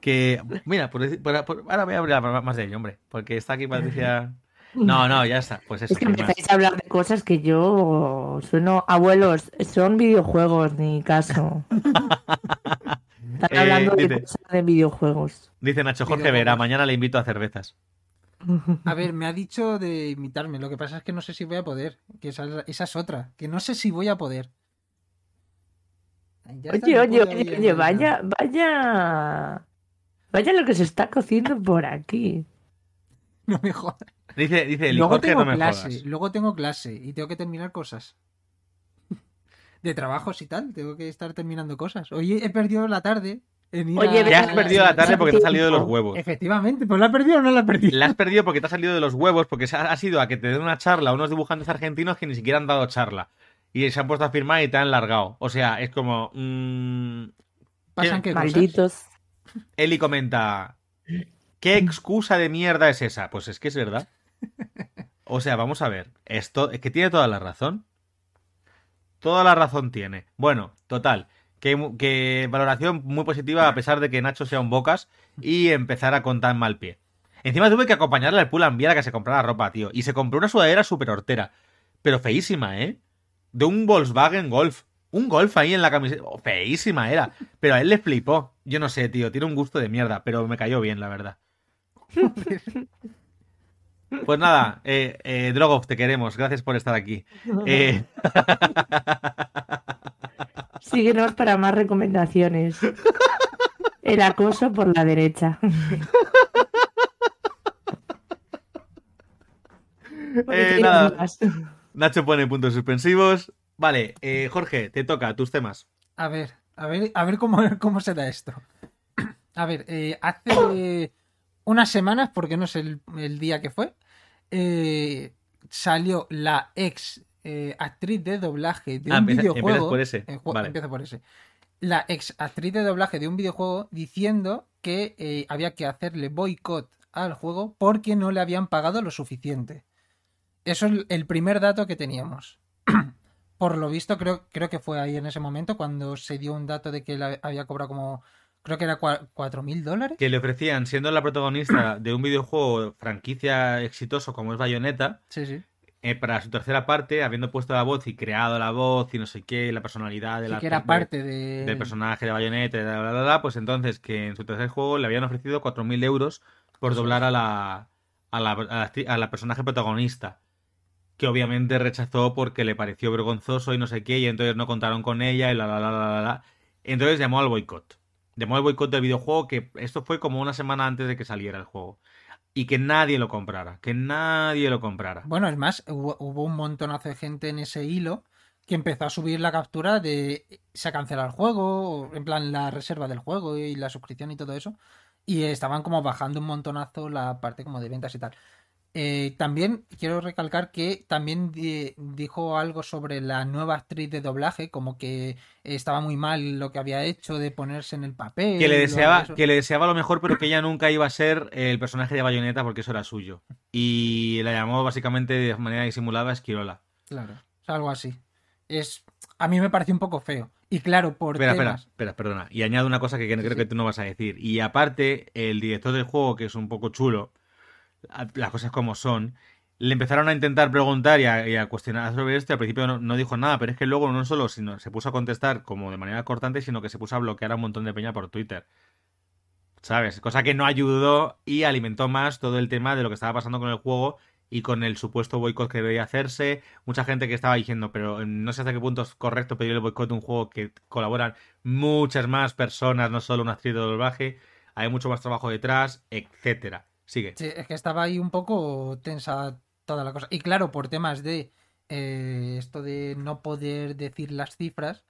Speaker 1: que mira, por decir- por- por- ahora voy a hablar más de ello, hombre, porque está aquí Patricia. No, no, ya está. Pues eso,
Speaker 2: Es que
Speaker 1: más.
Speaker 2: empezáis a hablar de cosas que yo sueno. Abuelos, son videojuegos, ni caso. Están
Speaker 1: Eh,
Speaker 2: hablando de
Speaker 1: dice-
Speaker 2: cosas de videojuegos.
Speaker 1: Dice Nacho Jorge. Vera, mañana le invito a cervezas.
Speaker 3: A ver, me ha dicho de imitarme. Lo que pasa es que no sé si voy a poder. Que esa, esa es otra. Que no sé si voy a poder. Ya
Speaker 2: Oye, oye, oye, oye, vaya, vaya. Vaya lo que se está cociendo por aquí.
Speaker 3: No me jodas.
Speaker 1: Dice, dice
Speaker 3: Luego
Speaker 1: Jorge,
Speaker 3: tengo
Speaker 1: no me
Speaker 3: clase.
Speaker 1: jodas.
Speaker 3: Luego tengo clase y tengo que terminar cosas. De trabajos y tal. Tengo que estar terminando cosas. Hoy he perdido la tarde. En ir
Speaker 2: Oye,
Speaker 3: a-
Speaker 1: Ya has perdido la tarde porque te ha salido de los huevos.
Speaker 3: Efectivamente, pues la he perdido o no la he perdido.
Speaker 1: La has perdido porque te ha salido de los huevos, porque se ha sido a que te den una charla a unos dibujantes argentinos que ni siquiera han dado charla. Y se han puesto a firmar y te han largado. O sea, es como... mm,
Speaker 3: Pasan que.
Speaker 2: Malditos.
Speaker 1: Eli comenta... ¿Qué excusa de mierda es esa? Pues es que es verdad. O sea, vamos a ver. Esto es que tiene toda la razón. Toda la razón tiene. Bueno, total. Que, que valoración muy positiva a pesar de que Nacho sea un bocas y empezar con tan mal pie. Encima tuve que acompañarle al Pull a que se comprara ropa, tío. Y se compró una sudadera súper hortera. Pero feísima, ¿eh? De un Volkswagen Golf. Un Golf ahí en la camiseta. Oh, feísima era. Pero a él le flipó. Yo no sé, tío. Tiene un gusto de mierda. Pero me cayó bien, la verdad. Pues nada, eh, eh, Drogov, te queremos. Gracias por estar aquí. Eh,
Speaker 2: Síguenos para más recomendaciones. El acoso por la derecha.
Speaker 1: eh, nada, Nacho pone puntos suspensivos. Vale, eh, Jorge, te toca, tus temas.
Speaker 3: A ver, a ver, a ver cómo, cómo se da esto. A ver, eh, hace unas semanas, porque no sé el, el día que fue, eh, salió la ex eh, actriz de doblaje de
Speaker 1: Ah,
Speaker 3: un
Speaker 1: empieza-
Speaker 3: videojuego.
Speaker 1: empiezas por ese.
Speaker 3: eh,
Speaker 1: Vale.
Speaker 3: Empiezo por ese. La ex actriz de doblaje de un videojuego diciendo que eh, había que hacerle boicot al juego porque no le habían pagado lo suficiente. Eso es el primer dato que teníamos. Por lo visto, creo, creo que fue ahí en ese momento cuando se dio un dato de que él había cobrado como. Creo que era cua- cuatro mil dólares.
Speaker 1: Que le ofrecían, siendo la protagonista de un videojuego franquicia exitoso como es Bayonetta,
Speaker 3: Sí, sí.
Speaker 1: Eh, para su tercera parte, habiendo puesto la voz y creado la voz y no sé qué, la personalidad de
Speaker 3: Sí
Speaker 1: la
Speaker 3: que era parte de.
Speaker 1: del personaje de Bayonetta, bla, bla, bla, bla, pues entonces que en su tercer juego le habían ofrecido 4.000 euros por doblar a la, a la, a la actri- a la personaje protagonista. Que obviamente rechazó porque le pareció vergonzoso y no sé qué, y entonces no contaron con ella y la, la, la, la, la, la. Entonces llamó al boicot. Llamó al boicot del videojuego, que esto fue como una semana antes de que saliera el juego. Y que nadie lo comprara, que nadie lo comprara.
Speaker 3: Bueno, es más, hubo, hubo un montonazo de gente en ese hilo que empezó a subir la captura de se ha cancelado el juego, en plan la reserva del juego y la suscripción y todo eso. Y estaban como bajando un montonazo la parte como de ventas y tal. Eh, también quiero recalcar que también di- dijo algo sobre la nueva actriz de doblaje, como que estaba muy mal lo que había hecho de ponerse en el papel.
Speaker 1: Que le deseaba, que le deseaba lo mejor, pero que ella nunca iba a ser el personaje de Bayonetta porque eso era suyo. Y la llamó básicamente de manera disimulada Esquirola.
Speaker 3: Claro, algo así. Es, a mí me pareció un poco feo. Y claro, por
Speaker 1: Espera, espera,
Speaker 3: temas.
Speaker 1: espera, perdona. Y añado una cosa que creo
Speaker 3: Sí,
Speaker 1: que tú no vas a decir. Y aparte, el director del juego, que es un poco chulo, las cosas como son, le empezaron a intentar preguntar y a, cuestionar sobre esto y al principio no, no dijo nada, pero es que luego no solo sino, se puso a contestar como de manera cortante, sino que se puso a bloquear a un montón de peña por Twitter. ¿Sabes? Cosa que no ayudó y alimentó más todo el tema de lo que estaba pasando con el juego y con el supuesto boicot que debía hacerse. Mucha gente que estaba diciendo, pero no sé hasta qué punto es correcto pedir el boicot de un juego que colaboran muchas más personas, no solo una actriz de doblaje. Hay mucho más trabajo detrás, etcétera. Sigue.
Speaker 3: Sí, es que estaba ahí un poco tensa toda la cosa. Y claro, por temas de eh, esto de no poder decir las cifras,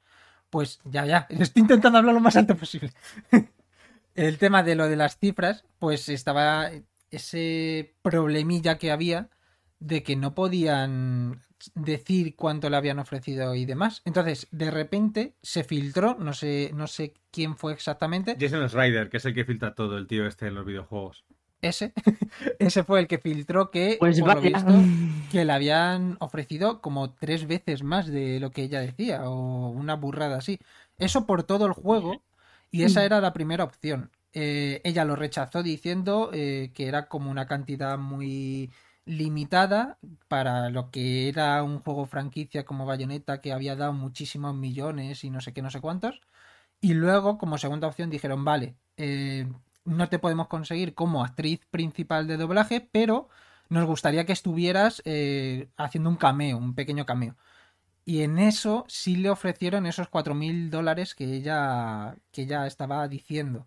Speaker 3: pues ya, ya, estoy intentando hablar lo más alto posible. El tema de lo de las cifras, pues estaba ese problemilla que había de que no podían decir cuánto le habían ofrecido y demás. Entonces, de repente se filtró, no sé, no sé quién fue exactamente.
Speaker 1: Jason Ryder, que es el que filtra todo, el tío este en los videojuegos.
Speaker 3: Ese, ese fue el que filtró que,
Speaker 2: Pues
Speaker 3: por lo
Speaker 2: vaya.
Speaker 3: visto, que le habían ofrecido como tres veces más de lo que ella decía, o una burrada así. Eso por todo el juego, y esa era la primera opción. Eh, ella lo rechazó diciendo eh, que era como una cantidad muy limitada para lo que era un juego franquicia como Bayonetta que había dado muchísimos millones y no sé qué, no sé cuántos. Y luego, como segunda opción, dijeron, vale, eh, no te podemos conseguir como actriz principal de doblaje, pero nos gustaría que estuvieras eh, haciendo un cameo, un pequeño cameo. Y en eso sí le ofrecieron esos 4.000 dólares que ella, que ella estaba diciendo.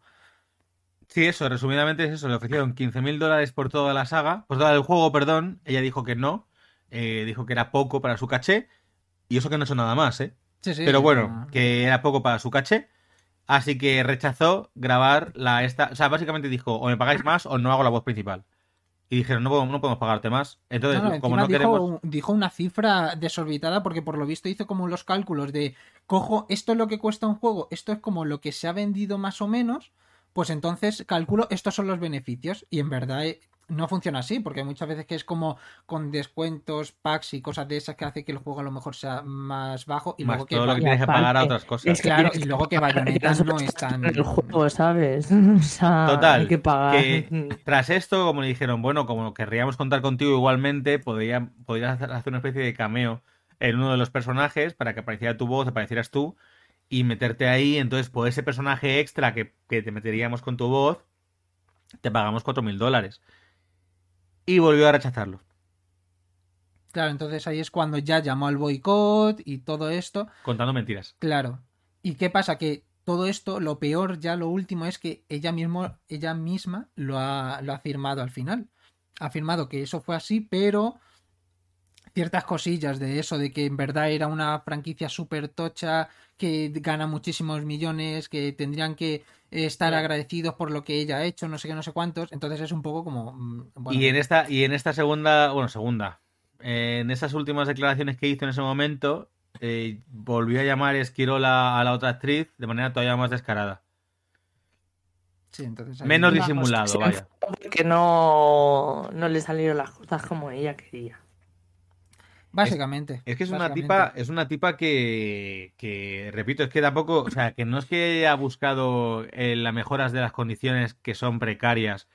Speaker 1: Sí, eso, resumidamente es eso. Le ofrecieron 15.000 dólares por toda la saga, por todo el juego, perdón. Ella dijo que no, eh, dijo que era poco para su caché. Y eso que no ha hecho nada más, ¿eh?
Speaker 3: Sí, sí,
Speaker 1: Pero bueno, que era poco para su caché. Así que rechazó grabar la esta. O sea, básicamente dijo: o me pagáis más o no hago la voz principal. Y dijeron: no, podemos- no podemos pagarte más. Entonces,
Speaker 3: No, no,
Speaker 1: como no
Speaker 3: dijo,
Speaker 1: queremos.
Speaker 3: dijo una cifra desorbitada porque por lo visto hizo como los cálculos de cojo esto es lo que cuesta un juego, esto es como lo que se ha vendido más o menos, pues entonces calculo estos son los beneficios y en verdad eh, no funciona así porque muchas veces que es como con descuentos, packs y cosas de esas que hace que el juego a lo mejor sea más bajo y
Speaker 1: Más
Speaker 3: luego que
Speaker 1: todo lo que tienes que pagar a otras cosas.
Speaker 2: es que
Speaker 3: Claro, y luego que Bayonetta
Speaker 2: las
Speaker 3: no
Speaker 2: cosas
Speaker 3: es tan-
Speaker 2: el juego, ¿sabes? O sea,
Speaker 1: Total,
Speaker 2: hay que pagar.
Speaker 1: que tras esto, como le dijeron, bueno, como querríamos contar contigo igualmente, podría, podrías hacer hacer una especie de cameo en uno de los personajes para que apareciera tu voz, aparecieras tú y meterte ahí. Entonces, por ese personaje extra que, que te meteríamos con tu voz, te pagamos 4.000 dólares. Y volvió a rechazarlo.
Speaker 3: Claro, entonces ahí es cuando ya llamó al boicot y todo esto.
Speaker 1: Contando mentiras.
Speaker 3: Claro. ¿Y qué pasa? Que todo esto, lo peor, ya lo último, es que ella, mismo, ella misma lo ha, lo ha afirmado al final. Ha afirmado que eso fue así, pero ciertas cosillas de eso, de que en verdad era una franquicia súper tocha, que gana muchísimos millones, que tendrían que estar agradecidos por lo que ella ha hecho, no sé qué, no sé cuántos. Entonces es un poco como... mm, bueno,
Speaker 1: Y en esta, y en esta segunda, bueno, segunda, eh, en esas últimas declaraciones que hizo en ese momento, eh, volvió a llamar Esquirola a la otra actriz de manera todavía más descarada.
Speaker 3: sí, entonces
Speaker 1: Menos disimulado, vaya.
Speaker 2: Porque no, no le salieron las cosas como ella quería.
Speaker 3: Básicamente.
Speaker 1: Es que es una tipa, es una tipa que, que, repito, es que tampoco, o sea, que no es que haya buscado eh, las mejoras de las condiciones que son precarias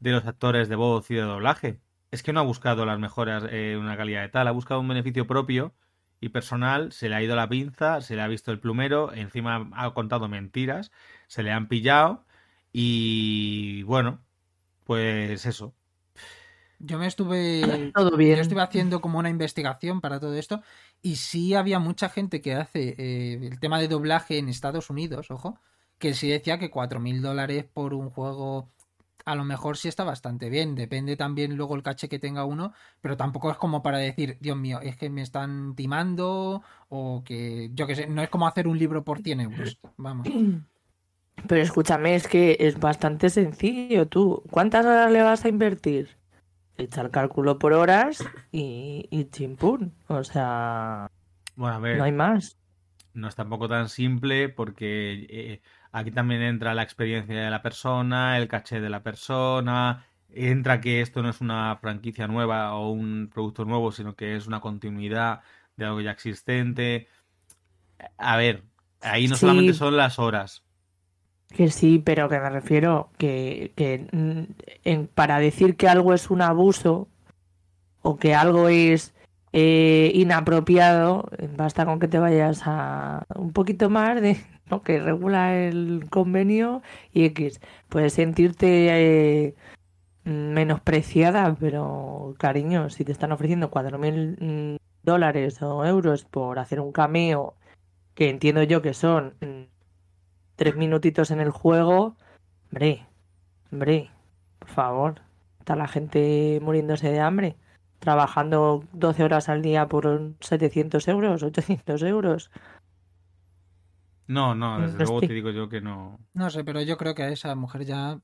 Speaker 1: de los actores de voz y de doblaje. Es que no ha buscado las mejoras, eh, una calidad de tal, ha buscado un beneficio propio y personal, se le ha ido la pinza, se le ha visto el plumero, encima ha contado mentiras, se le han pillado y bueno, pues eso.
Speaker 3: Yo me estuve
Speaker 2: Todo bien.
Speaker 3: Yo estuve haciendo como una investigación para todo esto y sí había mucha gente que hace eh, el tema de doblaje en Estados Unidos, ojo, que sí decía que 4.000 dólares por un juego a lo mejor sí está bastante bien, depende también luego el caché que tenga uno, pero tampoco es como para decir, Dios mío, es que me están timando o que yo que sé, no es como hacer un libro por 100 euros, vamos.
Speaker 2: Pero escúchame, es que es bastante sencillo. Tú, ¿cuántas horas le vas a invertir? Echar cálculo por horas y, y chimpún. O sea,
Speaker 1: Bueno, a ver.
Speaker 2: no hay más.
Speaker 1: No es tampoco tan simple porque eh, aquí también entra la experiencia de la persona, el caché de la persona, entra que esto no es una franquicia nueva o un producto nuevo, sino que es una continuidad de algo ya existente. A ver, ahí no
Speaker 2: Sí.
Speaker 1: solamente son las horas.
Speaker 2: Que sí, pero que me refiero que, que mm, en- para decir que algo es un abuso o que algo es eh, inapropiado, basta con que te vayas a un poquito más de lo que regula el convenio y X. Puedes sentirte eh, menospreciada, pero cariño, si te están ofreciendo 4.000 mm, dólares o euros por hacer un cameo, que entiendo yo que son mm, tres minutitos en el juego, hombre, hombre, por favor, está la gente muriéndose de hambre, trabajando 12 horas al día por 700 euros, 800 euros.
Speaker 1: No, no, desde
Speaker 2: Pues
Speaker 1: luego te digo yo que no.
Speaker 3: No sé, pero yo creo que a esa mujer ya.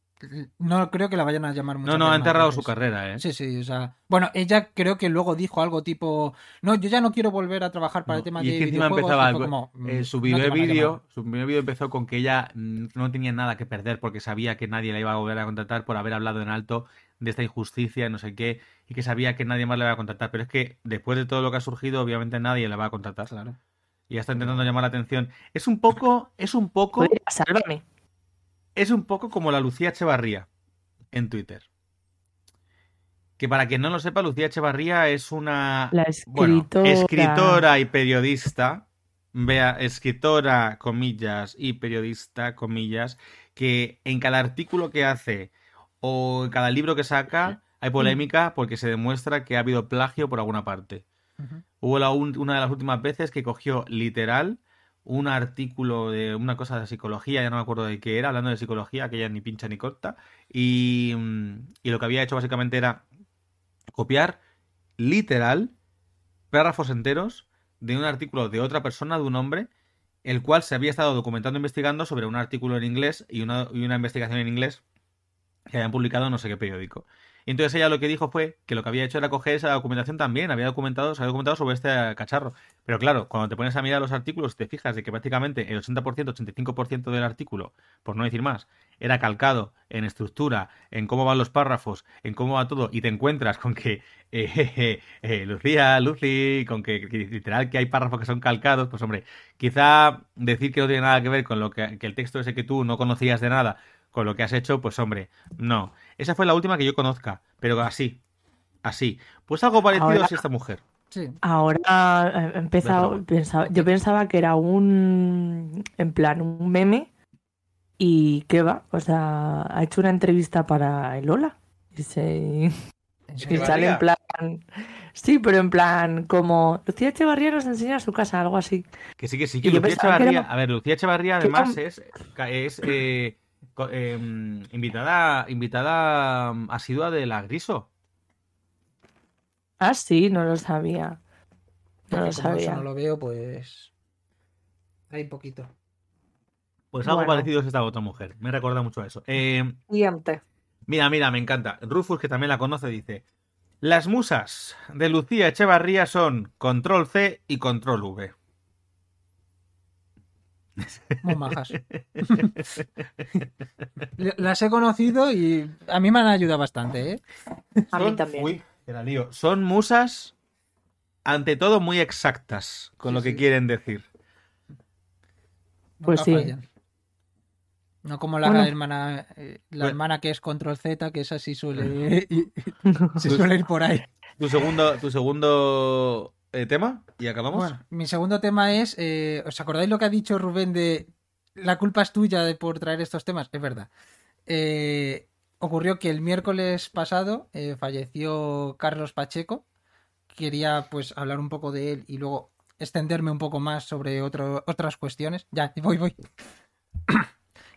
Speaker 3: No creo que la vayan a llamar mucho.
Speaker 1: No, no, ha enterrado su carrera, ¿eh?
Speaker 3: Sí, sí, o sea. Bueno, ella creo que luego dijo algo tipo. No, yo ya no quiero volver a trabajar para
Speaker 1: No,
Speaker 3: el tema
Speaker 1: y
Speaker 3: de
Speaker 1: que encima
Speaker 3: videojuegos",
Speaker 1: empezaba
Speaker 3: y
Speaker 1: el-
Speaker 3: como, mm,
Speaker 1: eh, su primer vídeo, su primer vídeo empezó con que ella mm, no tenía nada que perder porque sabía que nadie la iba a volver a contratar por haber hablado en alto de esta injusticia, y no sé qué, y que sabía que nadie más la iba a contratar. Pero es que después de todo lo que ha surgido, obviamente nadie la va a contratar.
Speaker 3: Claro.
Speaker 1: Y ya está intentando llamar la atención. Es un poco, es un poco, es un poco como la Lucía Echevarría en Twitter. Que para quien no lo sepa, Lucía Echevarría es una
Speaker 2: La
Speaker 1: bueno,
Speaker 2: escritora.
Speaker 1: escritora y periodista, vea, escritora, comillas, y periodista, comillas, que en cada artículo que hace o en cada libro que saca hay polémica porque se demuestra que ha habido plagio por alguna parte. Hubo una de las últimas veces que cogió literal un artículo de una cosa de psicología, ya no me acuerdo de qué era, hablando de psicología, que ella ni pincha ni corta, y, mm, lo que había hecho básicamente era copiar literal párrafos enteros de un artículo de otra persona, de un hombre, el cual se había estado documentando, investigando sobre un artículo en inglés y una, investigación en inglés que habían publicado no sé qué periódico. Y entonces ella lo que dijo fue que lo que había hecho era coger esa documentación también, había documentado, había documentado sobre este cacharro. Pero claro, cuando te pones a mirar los artículos, te fijas de que prácticamente el 80%, 85% del artículo, por no decir más, era calcado en estructura, en cómo van los párrafos, en cómo va todo, y te encuentras con que eh, jeje, eh, Lucía, Lucy, con que, que literal que hay párrafos que son calcados, pues hombre, quizá decir que no tiene nada que ver con lo que, que el texto ese que tú no conocías de nada, con lo que has hecho, pues hombre, no. Esa fue la última que yo conozca, pero así, así. Pues algo parecido
Speaker 2: Ahora-
Speaker 1: a esta mujer.
Speaker 3: Sí.
Speaker 2: Ahora eh, he empezado, pensaba, yo pensaba que era un, en plan, un meme y qué va, o sea, ha hecho una entrevista para el Ola y, se,
Speaker 3: ¿En
Speaker 2: y sale en plan, sí, pero en plan, como Lucía Echevarría nos enseña su casa, algo así.
Speaker 1: Que sí, que sí, que
Speaker 2: Y
Speaker 1: Lucía
Speaker 2: que
Speaker 1: Echevarría.
Speaker 2: era-
Speaker 1: A ver, Lucía Echevarría además es, es eh, em, invitada, invitada mm, asidua de la Griso.
Speaker 2: Ah, sí, no lo sabía. No
Speaker 3: Porque
Speaker 2: lo
Speaker 3: como eso
Speaker 2: sabía.
Speaker 3: no lo veo, pues. Hay poquito.
Speaker 1: Pues algo
Speaker 2: Bueno.
Speaker 1: parecido es esta otra mujer. Me recuerda mucho a eso. Eh,
Speaker 2: Siguiente.
Speaker 1: mira, mira, me encanta. Rufus, que también la conoce, dice: Las musas de Lucía Echevarría son Control C y Control V.
Speaker 3: Muy majas. Las he conocido y a mí me han ayudado bastante, ¿eh?
Speaker 2: A mí
Speaker 1: Son-
Speaker 2: también.
Speaker 1: Uy, la lío. Son musas, ante todo, muy exactas con
Speaker 3: Sí,
Speaker 1: lo que
Speaker 3: sí.
Speaker 1: quieren decir.
Speaker 2: Pues
Speaker 3: Nunca
Speaker 2: sí.
Speaker 3: fallan. No como la
Speaker 2: Bueno.
Speaker 3: hermana, eh, la
Speaker 1: Bueno.
Speaker 3: hermana que es control Z, que esa sí suele, y- y- sí suele ir por ahí.
Speaker 1: Tu segundo, tu segundo eh, tema y acabamos.
Speaker 3: Bueno, mi segundo tema es, eh, ¿os acordáis lo que ha dicho Rubén de la culpa es tuya de por traer estos temas? Es verdad. Eh, ocurrió que el miércoles pasado falleció Carlos Pacheco. Quería pues hablar un poco de él y luego extenderme un poco más sobre otro- otras cuestiones. Ya, voy, voy.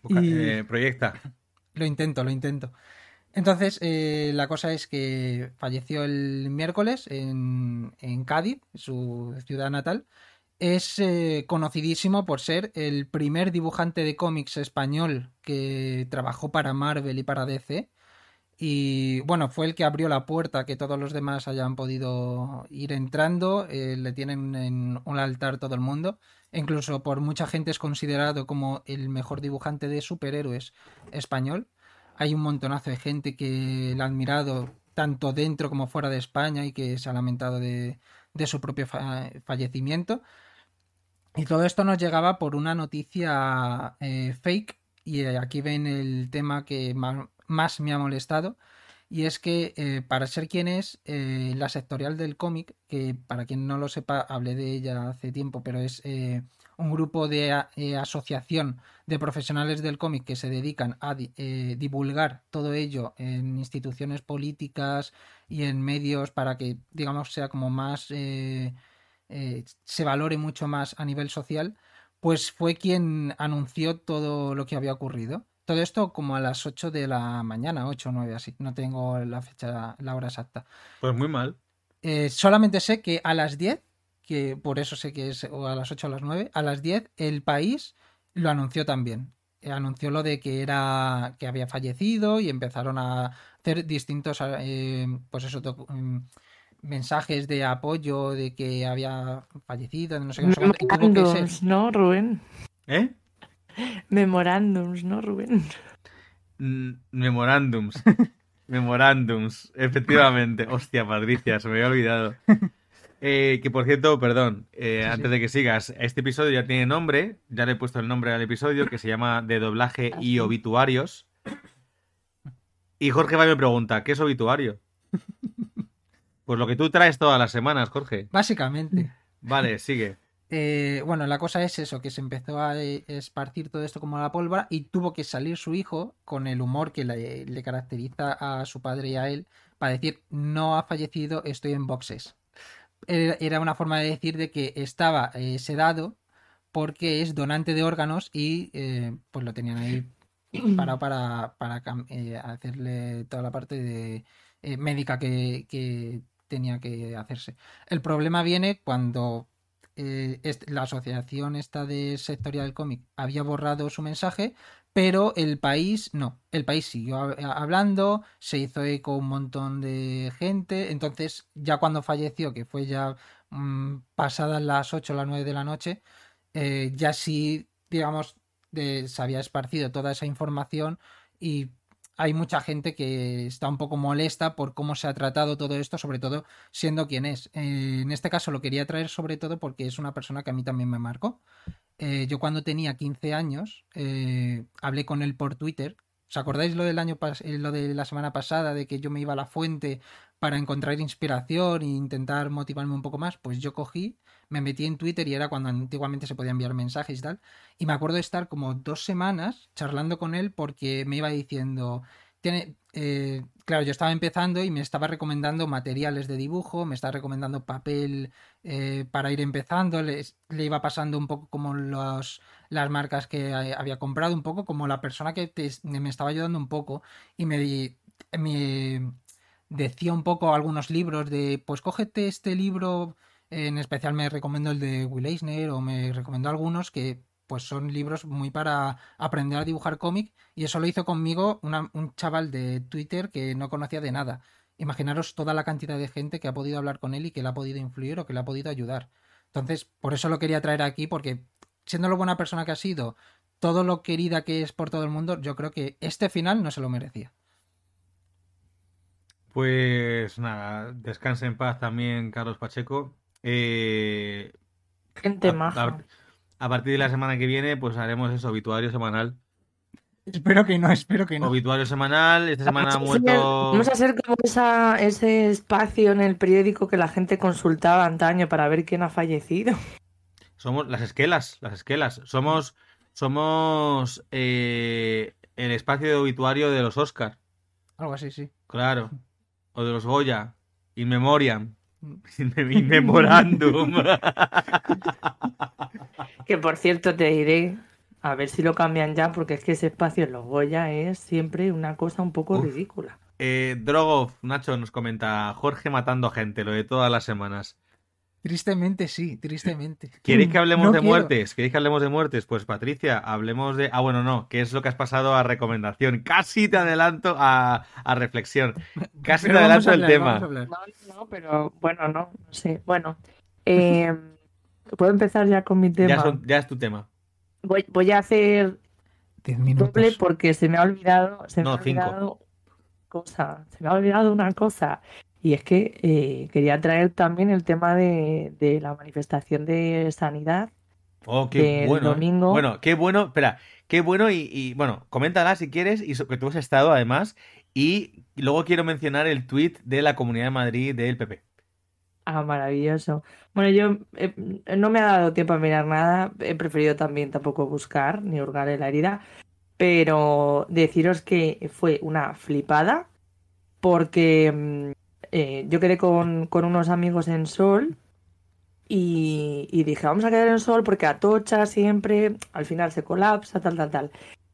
Speaker 1: Busca-
Speaker 3: y-
Speaker 1: proyecta.
Speaker 3: Lo intento, lo intento. Entonces, eh, la cosa es que falleció el miércoles en, Cádiz, su ciudad natal. Es eh, conocidísimo por ser el primer dibujante de cómics español que trabajó para Marvel y para DC. Y bueno, fue el que abrió la puerta a que todos los demás hayan podido ir entrando. eh, le tienen en un altar todo el mundo. Incluso por mucha gente es considerado como el mejor dibujante de superhéroes español. Hay un montonazo de gente que la ha admirado tanto dentro como fuera de España y que se ha lamentado de, su propio fa- fallecimiento. Y todo esto nos llegaba por una noticia eh, fake. Y eh, aquí ven el tema que más me ha molestado. Y es que eh, para ser quien es, la sectorial del cómic, que para quien no lo sepa, hablé de ella hace tiempo, pero es un grupo de eh, asociación de profesionales del cómic que se dedican a eh, divulgar todo ello en instituciones políticas y en medios para que, digamos, sea como más, eh, se valore mucho más a nivel social, pues fue quien anunció todo lo que había ocurrido. Todo esto como a las 8 de la mañana, 8 o 9 así, no tengo la fecha, la hora exacta.
Speaker 1: Pues muy mal.
Speaker 3: Solamente sé que a las 10, que por eso sé que es o a las 8 o a las 9, a las 10 el país lo anunció también. Eh, Anunció lo de que era que había fallecido y empezaron a hacer distintos eh, pues eso mm, mensajes de apoyo de que había fallecido, de no sé qué.
Speaker 2: Memorándums, ¿no, Rubén?
Speaker 1: ¿Eh?
Speaker 2: Memorándums, ¿no, Rubén?
Speaker 1: Mm, Memorándums. Memorándums, efectivamente. Hostia, Patricia, se me había olvidado. Eh, que por cierto, perdón, eh,
Speaker 3: Sí, sí.
Speaker 1: antes de que sigas, este episodio ya tiene nombre, ya le he puesto el nombre al episodio, que se llama De doblaje y obituarios. Y Jorge va y me pregunta, ¿qué es obituario? Pues lo que tú traes todas las semanas, Jorge.
Speaker 3: Básicamente.
Speaker 1: Vale, sigue.
Speaker 3: Eh, bueno, la cosa es eso, que se empezó a esparcir todo esto como la pólvora y tuvo que salir su hijo con el humor que le, le caracteriza a su padre y a él para decir, no ha fallecido, estoy en boxes. Era una forma de decir de que estaba eh, sedado porque es donante de órganos y eh, pues lo tenían ahí parado para, para eh, hacerle toda la parte de, médica que, que tenía que hacerse. El problema viene cuando la asociación esta de sectorial del cómic había borrado su mensaje, pero el país no. El país siguió hab- hablando, se hizo eco un montón de gente. Entonces, ya cuando falleció, que fue ya mm, pasadas las 8 o las 9 de la noche, eh, ya sí, digamos, de- se había esparcido toda esa información y hay mucha gente que está un poco molesta por cómo se ha tratado todo esto, sobre todo siendo quien es. Eh, en este caso lo quería traer sobre todo porque es una persona que a mí también me marcó. Eh, yo cuando tenía 15 años eh, hablé con él por Twitter. ¿Os acordáis lo del año lo de la semana pasada de que yo me iba a la fuente para encontrar inspiración e intentar motivarme un poco más? Pues yo cogí, me metí en Twitter y era cuando antiguamente se podía enviar mensajes y tal. Y me acuerdo de estar como dos semanas charlando con él porque me iba diciendo, tiene, eh, claro, yo estaba empezando y me estaba recomendando materiales de dibujo, me estaba recomendando papel eh, para ir empezando, le iba pasando un poco como los, las marcas que había comprado, un poco como la persona que me estaba ayudando un poco y me, me decía un poco algunos libros de, pues cógete este libro, en especial me recomendó el de Will Eisner o me recomendó algunos que pues son libros muy para aprender a dibujar cómic y eso lo hizo conmigo un chaval de Twitter que no conocía de nada. Imaginaros toda la cantidad de gente que ha podido hablar con él y que le ha podido influir o que le ha podido ayudar. Entonces, por eso lo quería traer aquí porque siendo lo buena persona que ha sido, todo lo querida que es por todo el mundo, yo creo que este final no se lo merecía.
Speaker 1: Pues nada, descanse en paz también, Carlos Pacheco. Eh,
Speaker 2: Gente
Speaker 1: a,
Speaker 2: maja.
Speaker 1: a- a partir de la semana que viene, pues haremos eso, obituario semanal.
Speaker 3: Espero que no, espero que no.
Speaker 1: Obituario semanal, esta semana ha muerto.
Speaker 2: Vamos a hacer como esa, ese espacio en el periódico que la gente consultaba antaño para ver quién ha fallecido.
Speaker 1: Somos las esquelas, las esquelas. Somos, somos eh, el espacio de obituario de los Oscar,
Speaker 3: Algo así, sí.
Speaker 1: claro. O de los Goya. In memoriam. Memorandum.
Speaker 2: Que por cierto te diré, a ver si lo cambian ya, porque es que ese espacio en los Goya es siempre una cosa un poco
Speaker 1: Uf.
Speaker 2: ridícula.
Speaker 1: Eh, Drogov, Nacho nos comenta, Jorge matando gente, lo de todas las semanas.
Speaker 3: Tristemente sí, tristemente.
Speaker 1: ¿Queréis que hablemos
Speaker 3: No
Speaker 1: de
Speaker 3: quiero.
Speaker 1: muertes? ¿Queréis que hablemos de muertes? Pues Patricia, hablemos de... Ah, bueno, no, ¿qué es lo que has pasado a recomendación? Casi te adelanto a, a reflexión. Casi
Speaker 3: Pero
Speaker 1: te adelanto
Speaker 3: a
Speaker 1: el
Speaker 3: hablar,
Speaker 1: tema.
Speaker 3: hablar.
Speaker 2: No, no, pero bueno, no, no sé. Bueno, eh, puedo empezar ya con mi tema.
Speaker 1: Ya, son- ya es tu tema.
Speaker 2: Voy, voy a hacer doble porque se me ha olvidado, se me
Speaker 1: No, cinco.
Speaker 2: cosa, se me ha olvidado una cosa. Y es que eh, quería traer también el tema de, de la manifestación de sanidad.
Speaker 1: Oh, qué
Speaker 2: Del
Speaker 1: bueno. ¿eh?
Speaker 2: domingo.
Speaker 1: Bueno, qué bueno. Espera, qué bueno y, y, bueno, coméntala si quieres y que tú has estado además. Y luego quiero mencionar el tweet de la Comunidad de Madrid del PP.
Speaker 2: Ah, maravilloso. Bueno, yo eh, no me ha dado tiempo a mirar nada, he preferido también tampoco buscar ni hurgar en la herida, pero deciros que fue una flipada porque mm, eh, yo quedé con, unos amigos en Sol y, y dije, vamos a quedar en Sol porque Atocha siempre al final se colapsa, tal, tal, tal.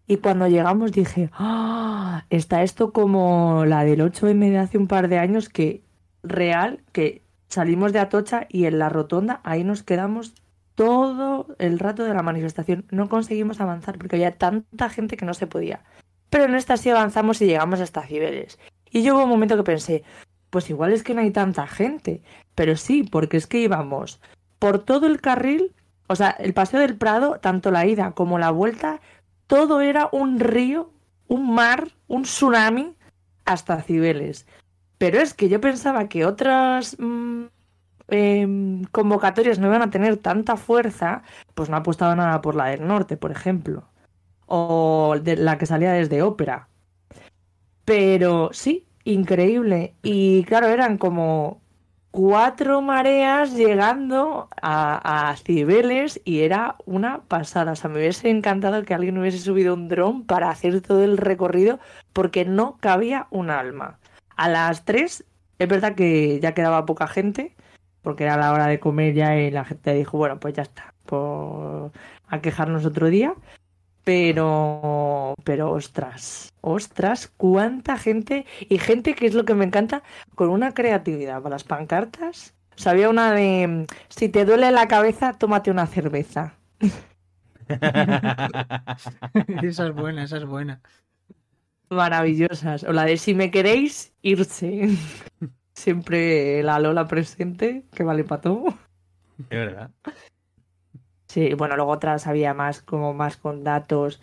Speaker 2: Y cuando llegamos dije, ¡ah! Está esto como la del 8M de hace un par de años que real, que salimos de Atocha y en la rotonda ahí nos quedamos todo el rato de la manifestación. No conseguimos avanzar porque había tanta gente que no se podía. Pero en esta sí avanzamos y llegamos hasta Cibeles. Y yo hubo un momento que pensé, pues igual es que no hay tanta gente. Pero sí, porque es que íbamos por todo el carril, o sea, el paseo del Prado, tanto la ida como la vuelta, todo era un río, un mar, un tsunami hasta Cibeles. Pero es que yo pensaba que otras mm, em, convocatorias no iban a tener tanta fuerza, pues no apostaba nada por la del norte, por ejemplo. O de la que salía desde ópera. Pero sí, increíble. Y claro, eran como cuatro mareas llegando a, Cibeles y era una pasada. O sea, me hubiese encantado que alguien hubiese subido un dron para hacer todo el recorrido porque no cabía un alma. A las 3 es verdad que ya quedaba poca gente porque era la hora de comer ya y la gente dijo, bueno, pues ya está, pues a quejarnos otro día. Pero, pero ostras, ostras, cuánta gente y gente que es lo que me encanta con una creatividad para las pancartas. O sea, había una de si te duele la cabeza, tómate una cerveza.
Speaker 3: esa es buena, esa es buena.
Speaker 2: Maravillosas. O la de si me queréis, irse. Siempre la Lola presente, que vale para todo.
Speaker 1: Es verdad.
Speaker 2: Sí, bueno, luego otras había más, como más con datos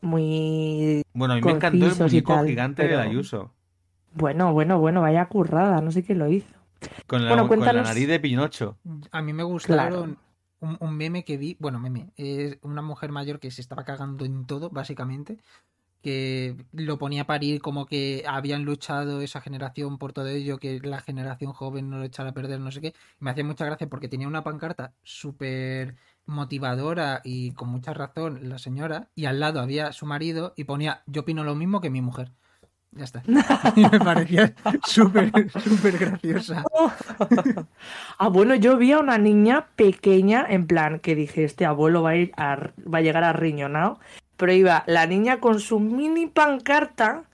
Speaker 2: muy.
Speaker 1: Bueno, a mí me encantó el muñeco
Speaker 2: tal,
Speaker 1: gigante de
Speaker 2: pero-
Speaker 1: Ayuso.
Speaker 2: Bueno, bueno, bueno, vaya currada, no sé quién lo hizo.
Speaker 1: Con la,
Speaker 2: Bueno,
Speaker 1: con la
Speaker 2: cuéntanos-
Speaker 1: nariz de Pinocho.
Speaker 3: A mí me gustaron un, un meme que vi, bueno, meme, es una mujer mayor que se estaba cagando en todo, básicamente, que lo ponía a parir como que habían luchado esa generación por todo ello, que la generación joven no lo echara a perder, no sé qué. Me hacía mucha gracia porque tenía una pancarta súper motivadora y con mucha razón la señora, y al lado había su marido y ponía, yo opino lo mismo que mi mujer. Ya está. Y me parecía súper, súper graciosa.
Speaker 2: Ah, bueno, yo vi a una niña pequeña, en plan, que dije, este abuelo va a, ir a, va a llegar a riñonao, pero iba la niña con su mini pancarta,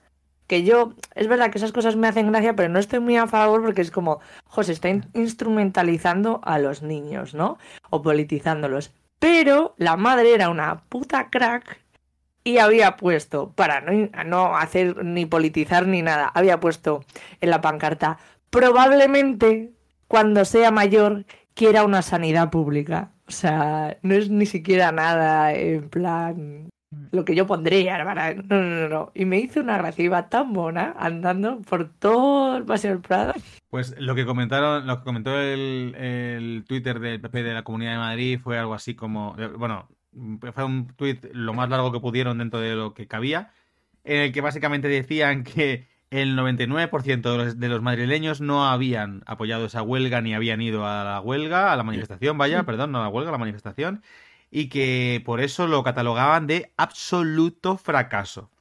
Speaker 2: que yo, es verdad que esas cosas me hacen gracia, pero no estoy muy a favor porque es como, José, está in- instrumentalizando a los niños, ¿no? O politizándolos. Pero la madre era una puta crack y había puesto, para no, no hacer ni politizar ni nada, había puesto en la pancarta, probablemente cuando sea mayor quiera una sanidad pública. O sea, no es ni siquiera nada en plan lo que yo pondría, para- no, no, no, no. Y me hizo una gracia, iba tan mona andando por todo el Paseo del Prado.
Speaker 1: Pues lo que comentaron, lo que comentó el, el Twitter del PP de la Comunidad de Madrid fue algo así como, bueno, fue un tweet lo más largo que pudieron dentro de lo que cabía, en el que básicamente decían que el 99% de los, de los madrileños no habían apoyado esa huelga ni habían ido a la huelga, a la manifestación, vaya, perdón, no a la huelga, a la manifestación, y que por eso lo catalogaban de absoluto fracaso.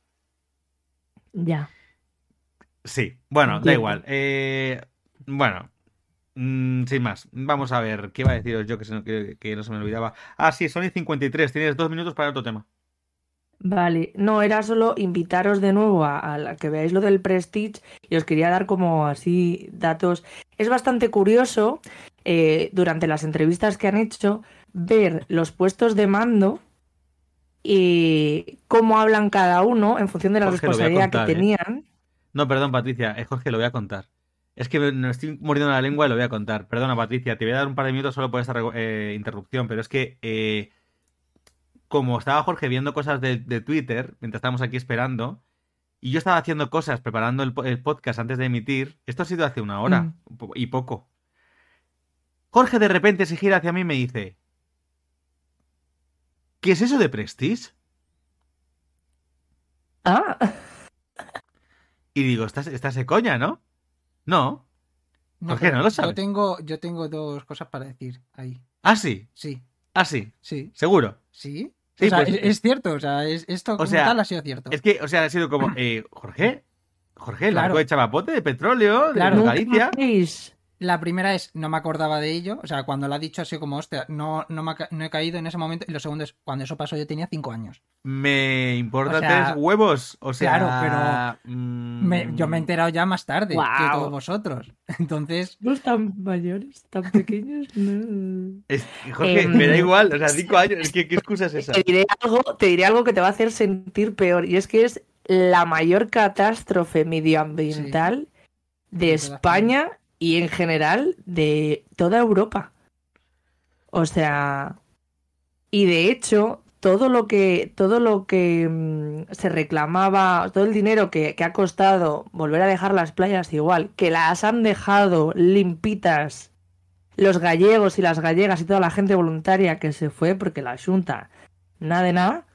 Speaker 2: Ya.
Speaker 1: Sí, bueno, da igual. Eh, bueno, mm, sin más, vamos a ver, ¿qué iba a deciros yo que, se- que- que no se me olvidaba? Ah, sí, Sony 53, tienes dos minutos para otro tema.
Speaker 2: Vale, no, era solo invitaros de nuevo a, que veáis lo del Prestige y os quería dar como así datos. Es bastante curioso eh, durante las entrevistas que han hecho ver los puestos de mando y cómo hablan cada uno en función de la
Speaker 1: Jorge,
Speaker 2: responsabilidad
Speaker 1: contar,
Speaker 2: que
Speaker 1: ¿eh?
Speaker 2: tenían.
Speaker 1: No, perdón, Patricia, es Jorge, lo voy a contar. Es que me, estoy mordiendo la lengua y lo voy a contar. Perdona, Patricia, te voy a dar un par de minutos solo por esta eh, interrupción, pero es que eh, como estaba Jorge viendo cosas de, de Twitter mientras estábamos aquí esperando, y yo estaba haciendo cosas preparando el, po- el podcast antes de emitir, esto ha sido hace una hora
Speaker 2: Mm.
Speaker 1: y poco. Jorge de repente se gira hacia mí y me dice, ¿qué es eso de Prestige?
Speaker 2: Ah,
Speaker 1: Y digo, estás, estás de coña, ¿no? No.
Speaker 3: No,
Speaker 1: ¿Por qué no lo
Speaker 3: yo
Speaker 1: sabes?
Speaker 3: tengo, yo tengo dos cosas para decir ahí.
Speaker 1: Ah, sí,
Speaker 3: Sí,
Speaker 1: ah, sí,
Speaker 3: sí,
Speaker 1: seguro.
Speaker 3: sí.
Speaker 1: Sí,
Speaker 3: o sea,
Speaker 1: pues-
Speaker 3: es, es cierto, o sea, es- esto como
Speaker 1: sea,
Speaker 3: tal ha sido cierto.
Speaker 1: Es que, o sea, ha sido como, eh, Jorge, Jorge, el
Speaker 3: Claro.
Speaker 1: barco de Chavapote, de petróleo, de
Speaker 3: Claro.
Speaker 1: Galicia.
Speaker 3: La primera es, no me acordaba de ello, o sea, cuando lo ha dicho ha sido como, hostia, no, no, me ha no he caído en ese momento. Y lo segundo es, cuando eso pasó yo tenía cinco años.
Speaker 1: Me importa
Speaker 3: O sea,
Speaker 1: tres huevos. O sea,
Speaker 3: claro,
Speaker 1: mm,
Speaker 3: Me- yo me he enterado ya más tarde que todos vosotros. Entonces,
Speaker 2: Los tan mayores, tan pequeños, no.
Speaker 1: Es- Jorge,
Speaker 2: Em,
Speaker 1: me da igual, o sea, cinco años, es que ¿qué excusa es esa?
Speaker 2: Te diré, algo, te diré algo que te va a hacer sentir peor, y es que es la mayor catástrofe medioambiental de España y en general de toda Europa. O sea, y de hecho, todo lo que, todo lo que mm, se reclamaba, todo el dinero que, ha costado volver a dejar las playas igual, que las han dejado limpitas los gallegos y las gallegas y toda la gente voluntaria que se fue porque la Junta nada de nada.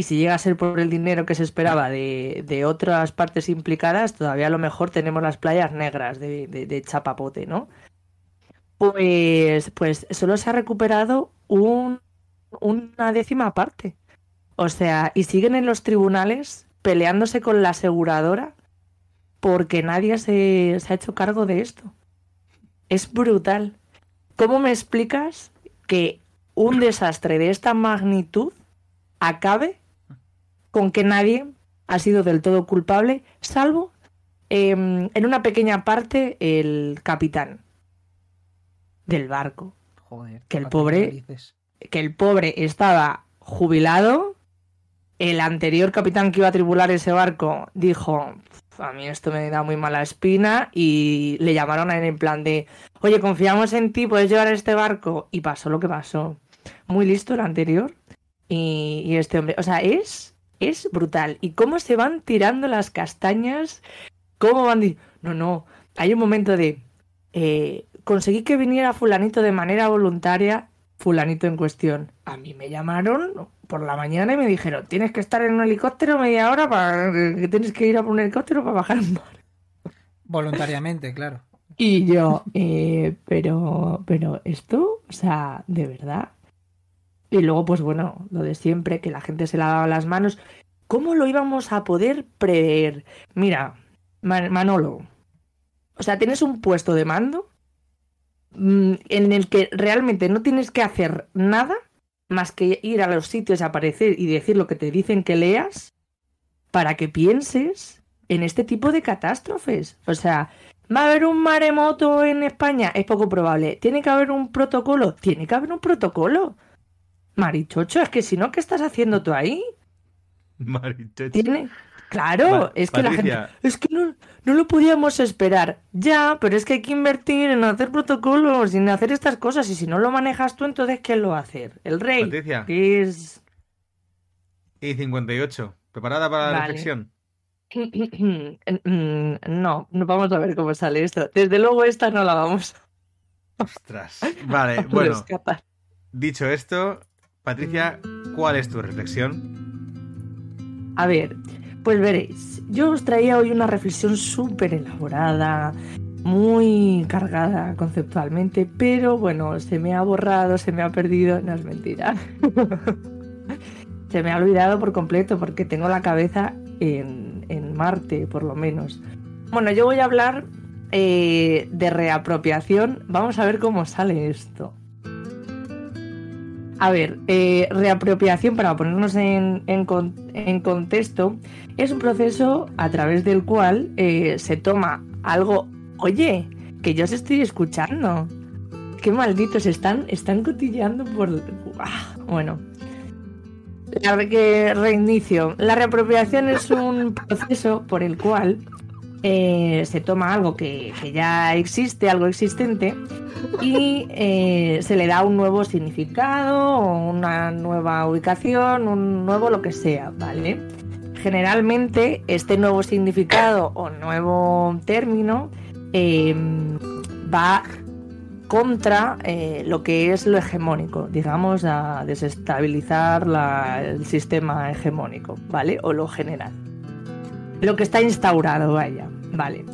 Speaker 2: Y si llega a ser por el dinero que se esperaba de, de otras partes implicadas, todavía a lo mejor tenemos las playas negras de, de- chapapote, ¿no? Pues, pues solo se ha recuperado un, una décima parte. O sea, y siguen en los tribunales peleándose con la aseguradora porque nadie se, se ha hecho cargo de esto. Es brutal. ¿Cómo me explicas que un desastre de esta magnitud acabe con que nadie ha sido del todo culpable, salvo em, en una pequeña parte el capitán del barco?
Speaker 3: joder.
Speaker 2: Que el pobre- que el pobre estaba jubilado, el anterior capitán que iba a tripular ese barco dijo, "Pf, a mí esto me da muy mala espina y le llamaron a él en plan de, oye, confiamos en ti, puedes llevar este barco y pasó lo que pasó. Muy listo el anterior y, y este hombre, o sea, es, es brutal. Y cómo se van tirando las castañas, cómo van... di- No, no, hay un momento de... eh, conseguí que viniera fulanito de manera voluntaria fulanito en cuestión. A mí me llamaron por la mañana y me dijeron, tienes que estar en un helicóptero media hora para que tienes que ir a por un helicóptero para bajar un mar.
Speaker 3: Voluntariamente, claro.
Speaker 2: Y yo, eh, pero, pero esto, o sea, de verdad. Y luego, pues bueno, lo de siempre, que la gente se lavaba las manos. ¿Cómo lo íbamos a poder prever? Mira, Man- Manolo, o sea, tienes un puesto de mando mm, en el que realmente no tienes que hacer nada más que ir a los sitios, aparecer y decir lo que te dicen que leas para que pienses en este tipo de catástrofes. O sea, ¿va a haber un maremoto en España? Es poco probable. ¿Tiene que haber un protocolo? Tiene que haber un protocolo. Marichocho, es que si no, ¿qué estás haciendo tú ahí?
Speaker 1: Marichocho.
Speaker 2: Tiene. Claro, es que la gente. Es que no, no lo podíamos esperar. Ya, pero es que hay que invertir en hacer protocolos y en hacer estas cosas. Y si no lo manejas tú, entonces ¿quién lo va a hacer? El rey.
Speaker 1: Patricia.
Speaker 2: Que es.
Speaker 1: Y 58. ¿Preparada para la reflexión?
Speaker 2: No, no vamos a ver cómo sale esto. Desde luego esta no la vamos
Speaker 1: Ostras. Vale, bueno, dicho esto, Patricia, ¿cuál es tu reflexión?
Speaker 2: A ver, pues veréis, yo os traía hoy una reflexión súper elaborada, muy cargada conceptualmente, pero bueno, se me ha borrado, se me ha perdido, no es mentira. se me ha olvidado por completo porque tengo la cabeza en, en Marte, por lo menos. Bueno, yo voy a hablar eh, de reapropiación. Vamos a ver cómo sale esto. A ver, eh, reapropiación, para ponernos en, en con- en contexto, es un proceso a través del cual eh, se toma algo, oye, que yo os estoy escuchando. Qué malditos, están, están cotilleando por... Ah, bueno. La re- reinicio. La reapropiación es un proceso por el cual eh, se toma algo que, que ya existe, algo existente, y eh, se le da un nuevo significado, una nueva ubicación, un nuevo lo que sea, ¿vale? Generalmente este nuevo significado o nuevo término eh, va contra lo que es lo hegemónico, digamos, a desestabilizar la- el sistema hegemónico, ¿vale? O lo general. Lo que está instaurado, vaya, ¿vale?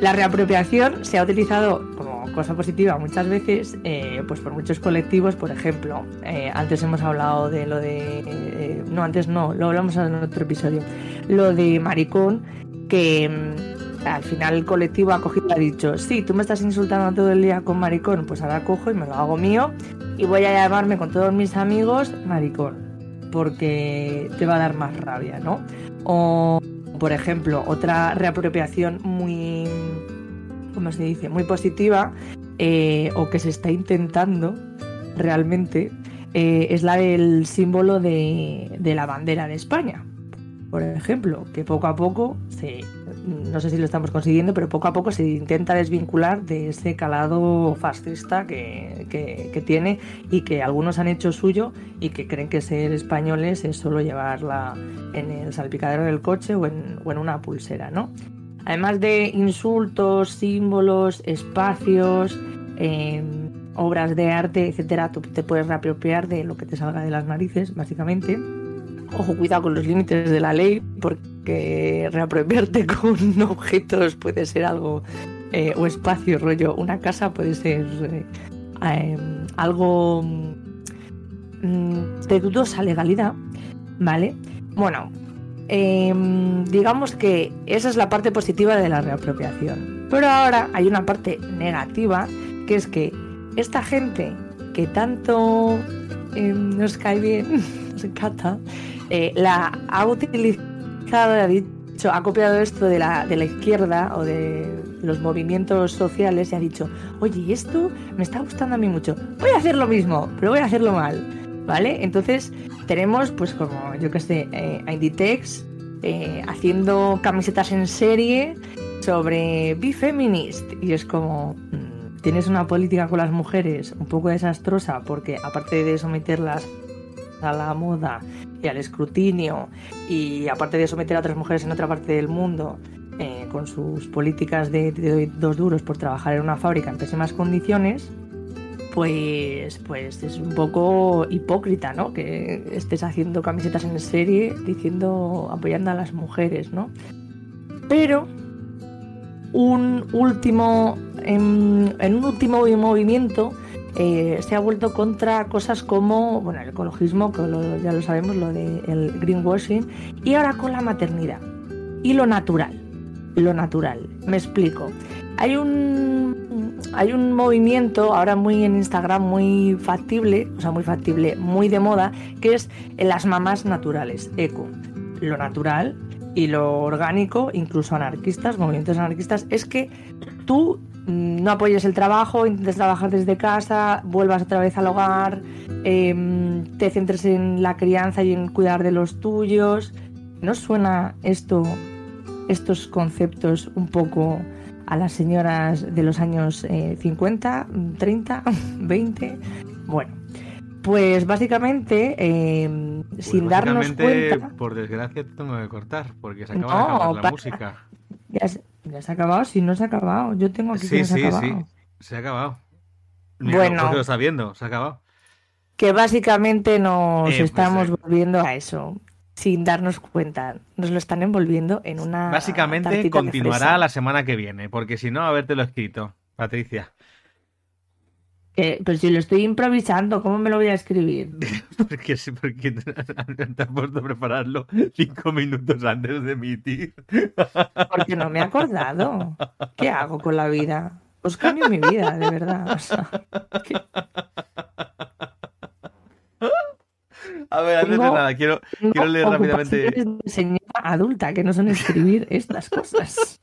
Speaker 2: La reapropiación se ha utilizado como cosa positiva muchas veces, eh, pues por muchos colectivos, por ejemplo, eh, antes hemos hablado de lo de, eh, no, antes no, lo hablamos en otro episodio, lo de maricón, que mm, al final el colectivo ha cogido y ha dicho, sí, tú me estás insultando todo el día con maricón, pues ahora cojo y me lo hago mío y voy a llamarme con todos mis amigos maricón, porque te va a dar más rabia, ¿no? O por ejemplo, otra reapropiación muy, ¿cómo se dice? Muy positiva eh, o que se está intentando realmente eh, es la del símbolo de, de la bandera de España. Por ejemplo, que poco a poco se, no sé si lo estamos consiguiendo, pero poco a poco se intenta desvincular de ese calado fascista que, que- tiene y que algunos han hecho suyo y que creen que ser españoles es solo llevarla en el salpicadero del coche o en, o en una pulsera, ¿no? Además de insultos, símbolos, espacios, eh, obras de arte, etcétera, tú te puedes reapropiar de lo que te salga de las narices, básicamente. Ojo, cuidado con los límites de la ley, porque reapropiarte con objetos puede ser algo, eh, o espacio, rollo, una casa puede ser eh, eh, algo mm, de dudosa legalidad, ¿vale? Bueno, em, digamos que esa es la parte positiva de la reapropiación. Pero ahora hay una parte negativa, que es que esta gente que tanto em, nos cae bien, nos encanta, eh, la ha utilizado, ha dicho, ha copiado esto de la, de la izquierda o de los movimientos sociales y ha dicho, oye, esto me está gustando a mí mucho, voy a hacer lo mismo, pero voy a hacerlo mal, ¿vale? Entonces tenemos, pues como, yo que sé, eh, Inditex eh, haciendo camisetas en serie sobre Be Feminist y es como... mm, Tienes una política con las mujeres un poco desastrosa porque aparte de someterlas a la moda y al escrutinio y aparte de someter a otras mujeres en otra parte del mundo eh, con sus políticas de, dos duros por trabajar en una fábrica en pésimas condiciones, pues, pues es un poco hipócrita, ¿no? Que estés haciendo camisetas en serie diciendo, apoyando a las mujeres, ¿no? Pero un último, en, en un último movimiento eh, se ha vuelto contra cosas como bueno, el ecologismo, que ya lo sabemos, lo del greenwashing, y ahora con la maternidad y lo natural. Lo natural, me explico. Hay un, hay un movimiento ahora muy en Instagram muy factible, o sea, muy factible, muy de moda, que es las mamás naturales, eco. Lo natural y lo orgánico, incluso anarquistas, movimientos anarquistas, es que tú no apoyes el trabajo, intentes trabajar desde casa, vuelvas otra vez al hogar, em, te centres en la crianza y en cuidar de los tuyos. ¿No suena esto, estos conceptos un poco a las señoras de los años eh, 50, 30, 20? Bueno, pues básicamente, em,
Speaker 1: Pues
Speaker 2: sin darnos
Speaker 1: básicamente,
Speaker 2: cuenta...
Speaker 1: por desgracia, te tengo que cortar porque se acaba
Speaker 2: No,
Speaker 1: de acabar la
Speaker 2: para-
Speaker 1: música.
Speaker 2: Ya ya se ha acabado, si no se ha acabado. Yo tengo aquí que
Speaker 1: Sí,
Speaker 2: no se
Speaker 1: sí,
Speaker 2: ha
Speaker 1: sí.
Speaker 2: acabado.
Speaker 1: Se ha acabado. Mira,
Speaker 2: Bueno.
Speaker 1: Lo está viendo, se ha acabado.
Speaker 2: Que básicamente nos
Speaker 1: Eh, pues,
Speaker 2: estamos
Speaker 1: eh.
Speaker 2: volviendo a eso, sin darnos cuenta. Nos lo están envolviendo en una.
Speaker 1: Básicamente continuará la semana que viene, porque si no, habértelo escrito, Patricia.
Speaker 2: Pero si lo estoy improvisando, ¿cómo me lo voy a escribir?
Speaker 1: Porque, sí, porque te has puesto a prepararlo cinco minutos antes de emitir.
Speaker 2: Porque no me he acordado. ¿Qué hago con la vida? Os cambio mi vida, de verdad. O sea, que
Speaker 1: A ver, antes de nada, quiero, Quiero leer rápidamente-
Speaker 2: de señora adulta que no son escribir estas cosas.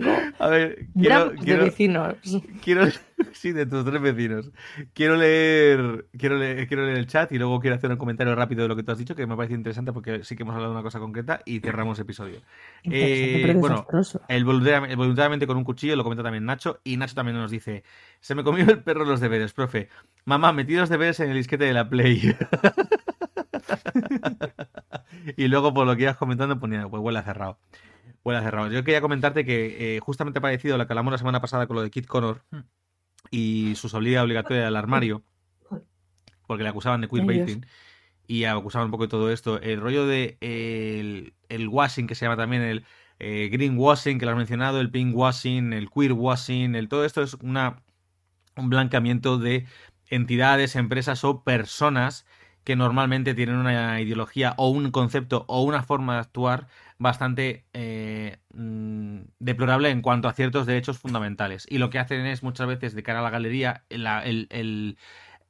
Speaker 2: Tengo
Speaker 1: a ver, quiero,
Speaker 2: de vecinos.
Speaker 1: quiero, sí, de tus tres vecinos. Quiero leer, quiero leer, quiero leer el chat y luego quiero hacer un comentario rápido de lo que tú has dicho, que me parece interesante porque sí que hemos hablado de una cosa concreta y cerramos el episodio. Eh, bueno, el voluntariamente con un cuchillo lo comenta también Nacho. Y Nacho también nos dice: Se me comió el perro los deberes, profe. Mamá, metí los deberes en el disquete de la Play. y luego, por lo que ibas comentando, ponía: Pues huele a cerrado. A cerrado. Yo quería comentarte que eh, justamente parecido lo que hablamos la semana pasada con lo de Kit Connor y su salida obligatoria del armario, porque le acusaban de queerbaiting y acusaban un poco de todo esto. El rollo de eh, el, el washing, que se llama también el eh, greenwashing, que lo has mencionado, el pinkwashing, el queerwashing, el, todo esto es una, un blanqueamiento de entidades, empresas o personas que normalmente tienen una ideología o un concepto o una forma de actuar bastante eh, mm, deplorable en cuanto a ciertos derechos fundamentales. Y lo que hacen es muchas veces de cara a la galería la- el, el-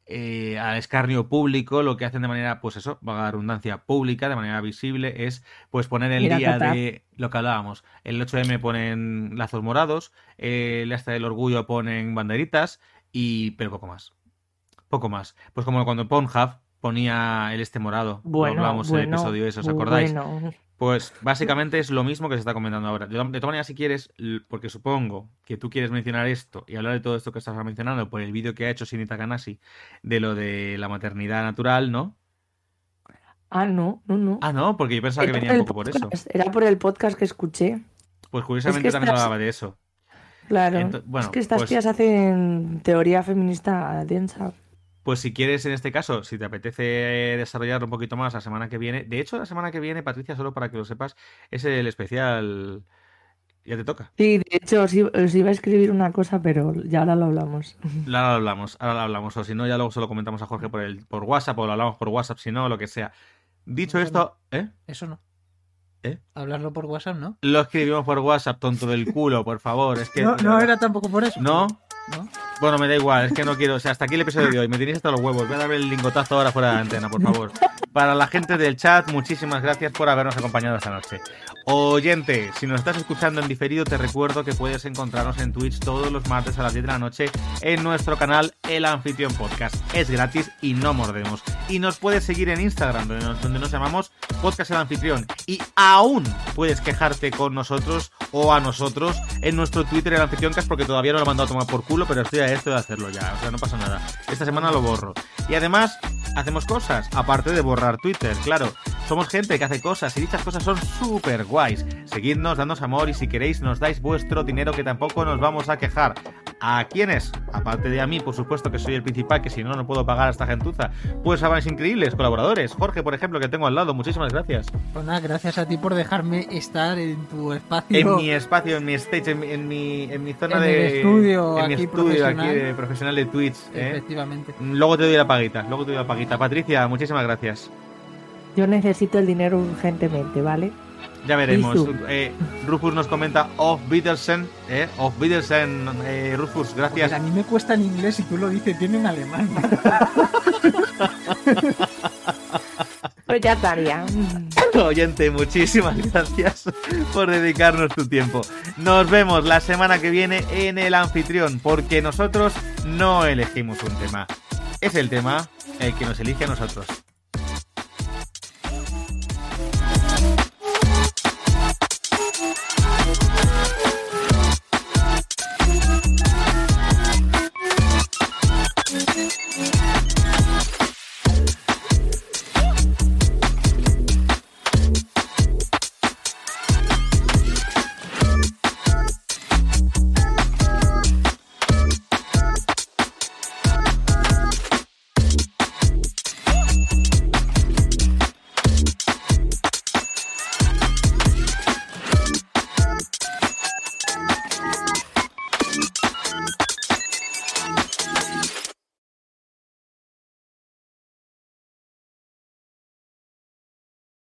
Speaker 1: eh, al escarnio público, lo que hacen de manera, pues eso, vaga redundancia pública, de manera visible, es pues poner el día de lo que hablábamos. El 8M ponen lazos morados, el hasta del orgullo ponen banderitas, y pero poco más. Poco más. Pues como cuando Pornhub ponía el este morado. lo
Speaker 2: Bueno,
Speaker 1: hablábamos en el
Speaker 2: bueno,
Speaker 1: episodio ese, ¿os acordáis?
Speaker 2: bueno.
Speaker 1: Pues básicamente es lo mismo que se está comentando ahora. De, to- de todas maneras, si quieres, porque supongo que tú quieres mencionar esto y hablar de todo esto que estás mencionando por el vídeo que ha hecho Shinita Kanasi de lo de la maternidad natural, ¿no?
Speaker 2: Ah, no, no, no.
Speaker 1: Ah, no, porque yo pensaba que venía un
Speaker 2: el
Speaker 1: poco por eso.
Speaker 2: Era por el podcast que escuché.
Speaker 1: Pues curiosamente
Speaker 2: Es que
Speaker 1: también
Speaker 2: estás-
Speaker 1: hablaba de eso.
Speaker 2: Claro.
Speaker 1: Bueno,
Speaker 2: es que estas
Speaker 1: pues-
Speaker 2: tías hacen teoría feminista densa.
Speaker 1: Pues si quieres, en este caso, si te apetece desarrollarlo un poquito más la semana que viene. De hecho, la semana que viene, Patricia, solo para que lo sepas, es el especial. Ya te toca.
Speaker 2: Sí, de hecho, os iba, os iba a escribir una cosa, pero ya ahora lo hablamos.
Speaker 1: Ahora lo hablamos, ahora lo hablamos. O si no, ya luego solo comentamos a Jorge por el, por WhatsApp o lo hablamos por WhatsApp, si no, lo que sea. Dicho
Speaker 3: No,
Speaker 1: esto, ¿eh?
Speaker 3: Eso no.
Speaker 1: ¿Eh?
Speaker 3: Hablarlo por WhatsApp, ¿no?
Speaker 1: Lo escribimos por WhatsApp, tonto del culo, por favor. Es que.
Speaker 3: No, no era tampoco por eso.
Speaker 1: ¿No?
Speaker 3: ¿No?
Speaker 1: Bueno, me da igual, es que no quiero. O sea, hasta aquí el episodio de hoy. Me tenéis hasta los huevos. Voy a darle el lingotazo ahora fuera de la antena, por favor. Para la gente del chat, muchísimas gracias por habernos acompañado esta noche. Oyente, si nos estás escuchando en diferido, te recuerdo que puedes encontrarnos en Twitch todos los martes a las 10 de la noche en nuestro canal El Anfitrión Podcast. Es gratis y no mordemos. Y nos puedes seguir en Instagram, donde nos, donde nos llamamos Podcast El Anfitrión. Y aún puedes quejarte con nosotros o a nosotros en nuestro Twitter El Anfitrión Cast, porque todavía no lo he mandado a tomar por culo, pero estoy a esto de hacerlo ya. O sea, no pasa nada. Esta semana lo borro. Y además, hacemos cosas, aparte de borrar Twitter, claro. Somos gente que hace cosas y dichas cosas son súper guays. Seguidnos, dadnos amor y si queréis nos dais vuestro dinero que tampoco nos vamos a quejar. ¿A quiénes? Aparte de a mí, por supuesto que soy el principal, que si no, no puedo pagar a esta gentuza. Pues a mis increíbles colaboradores. Jorge, por ejemplo, que tengo al lado. Muchísimas gracias.
Speaker 3: Pues nada, gracias a ti por dejarme estar en tu espacio.
Speaker 1: En mi espacio, en mi stage, en mi, en mi, en mi zona
Speaker 3: En
Speaker 1: de...
Speaker 3: el estudio
Speaker 1: en mi
Speaker 3: aquí
Speaker 1: estudio
Speaker 3: profesional.
Speaker 1: aquí de profesional de Twitch. ¿eh?
Speaker 3: Efectivamente.
Speaker 1: Luego te doy la paguita, luego te doy la paguita. Patricia, muchísimas gracias.
Speaker 2: Yo necesito el dinero urgentemente, ¿vale?
Speaker 1: Ya veremos. Eh, Rufus nos comenta Off Beatlesen, eh, Off Beatlesen, eh, Rufus, gracias.
Speaker 3: Joder, a mí me cuesta en inglés y tú lo dices bien en alemán.
Speaker 2: Pues ya estaría.
Speaker 1: Oyente, muchísimas gracias por dedicarnos tu tiempo. Nos vemos la semana que viene en el anfitrión, porque nosotros no elegimos un tema. Es el tema el que nos elige a nosotros.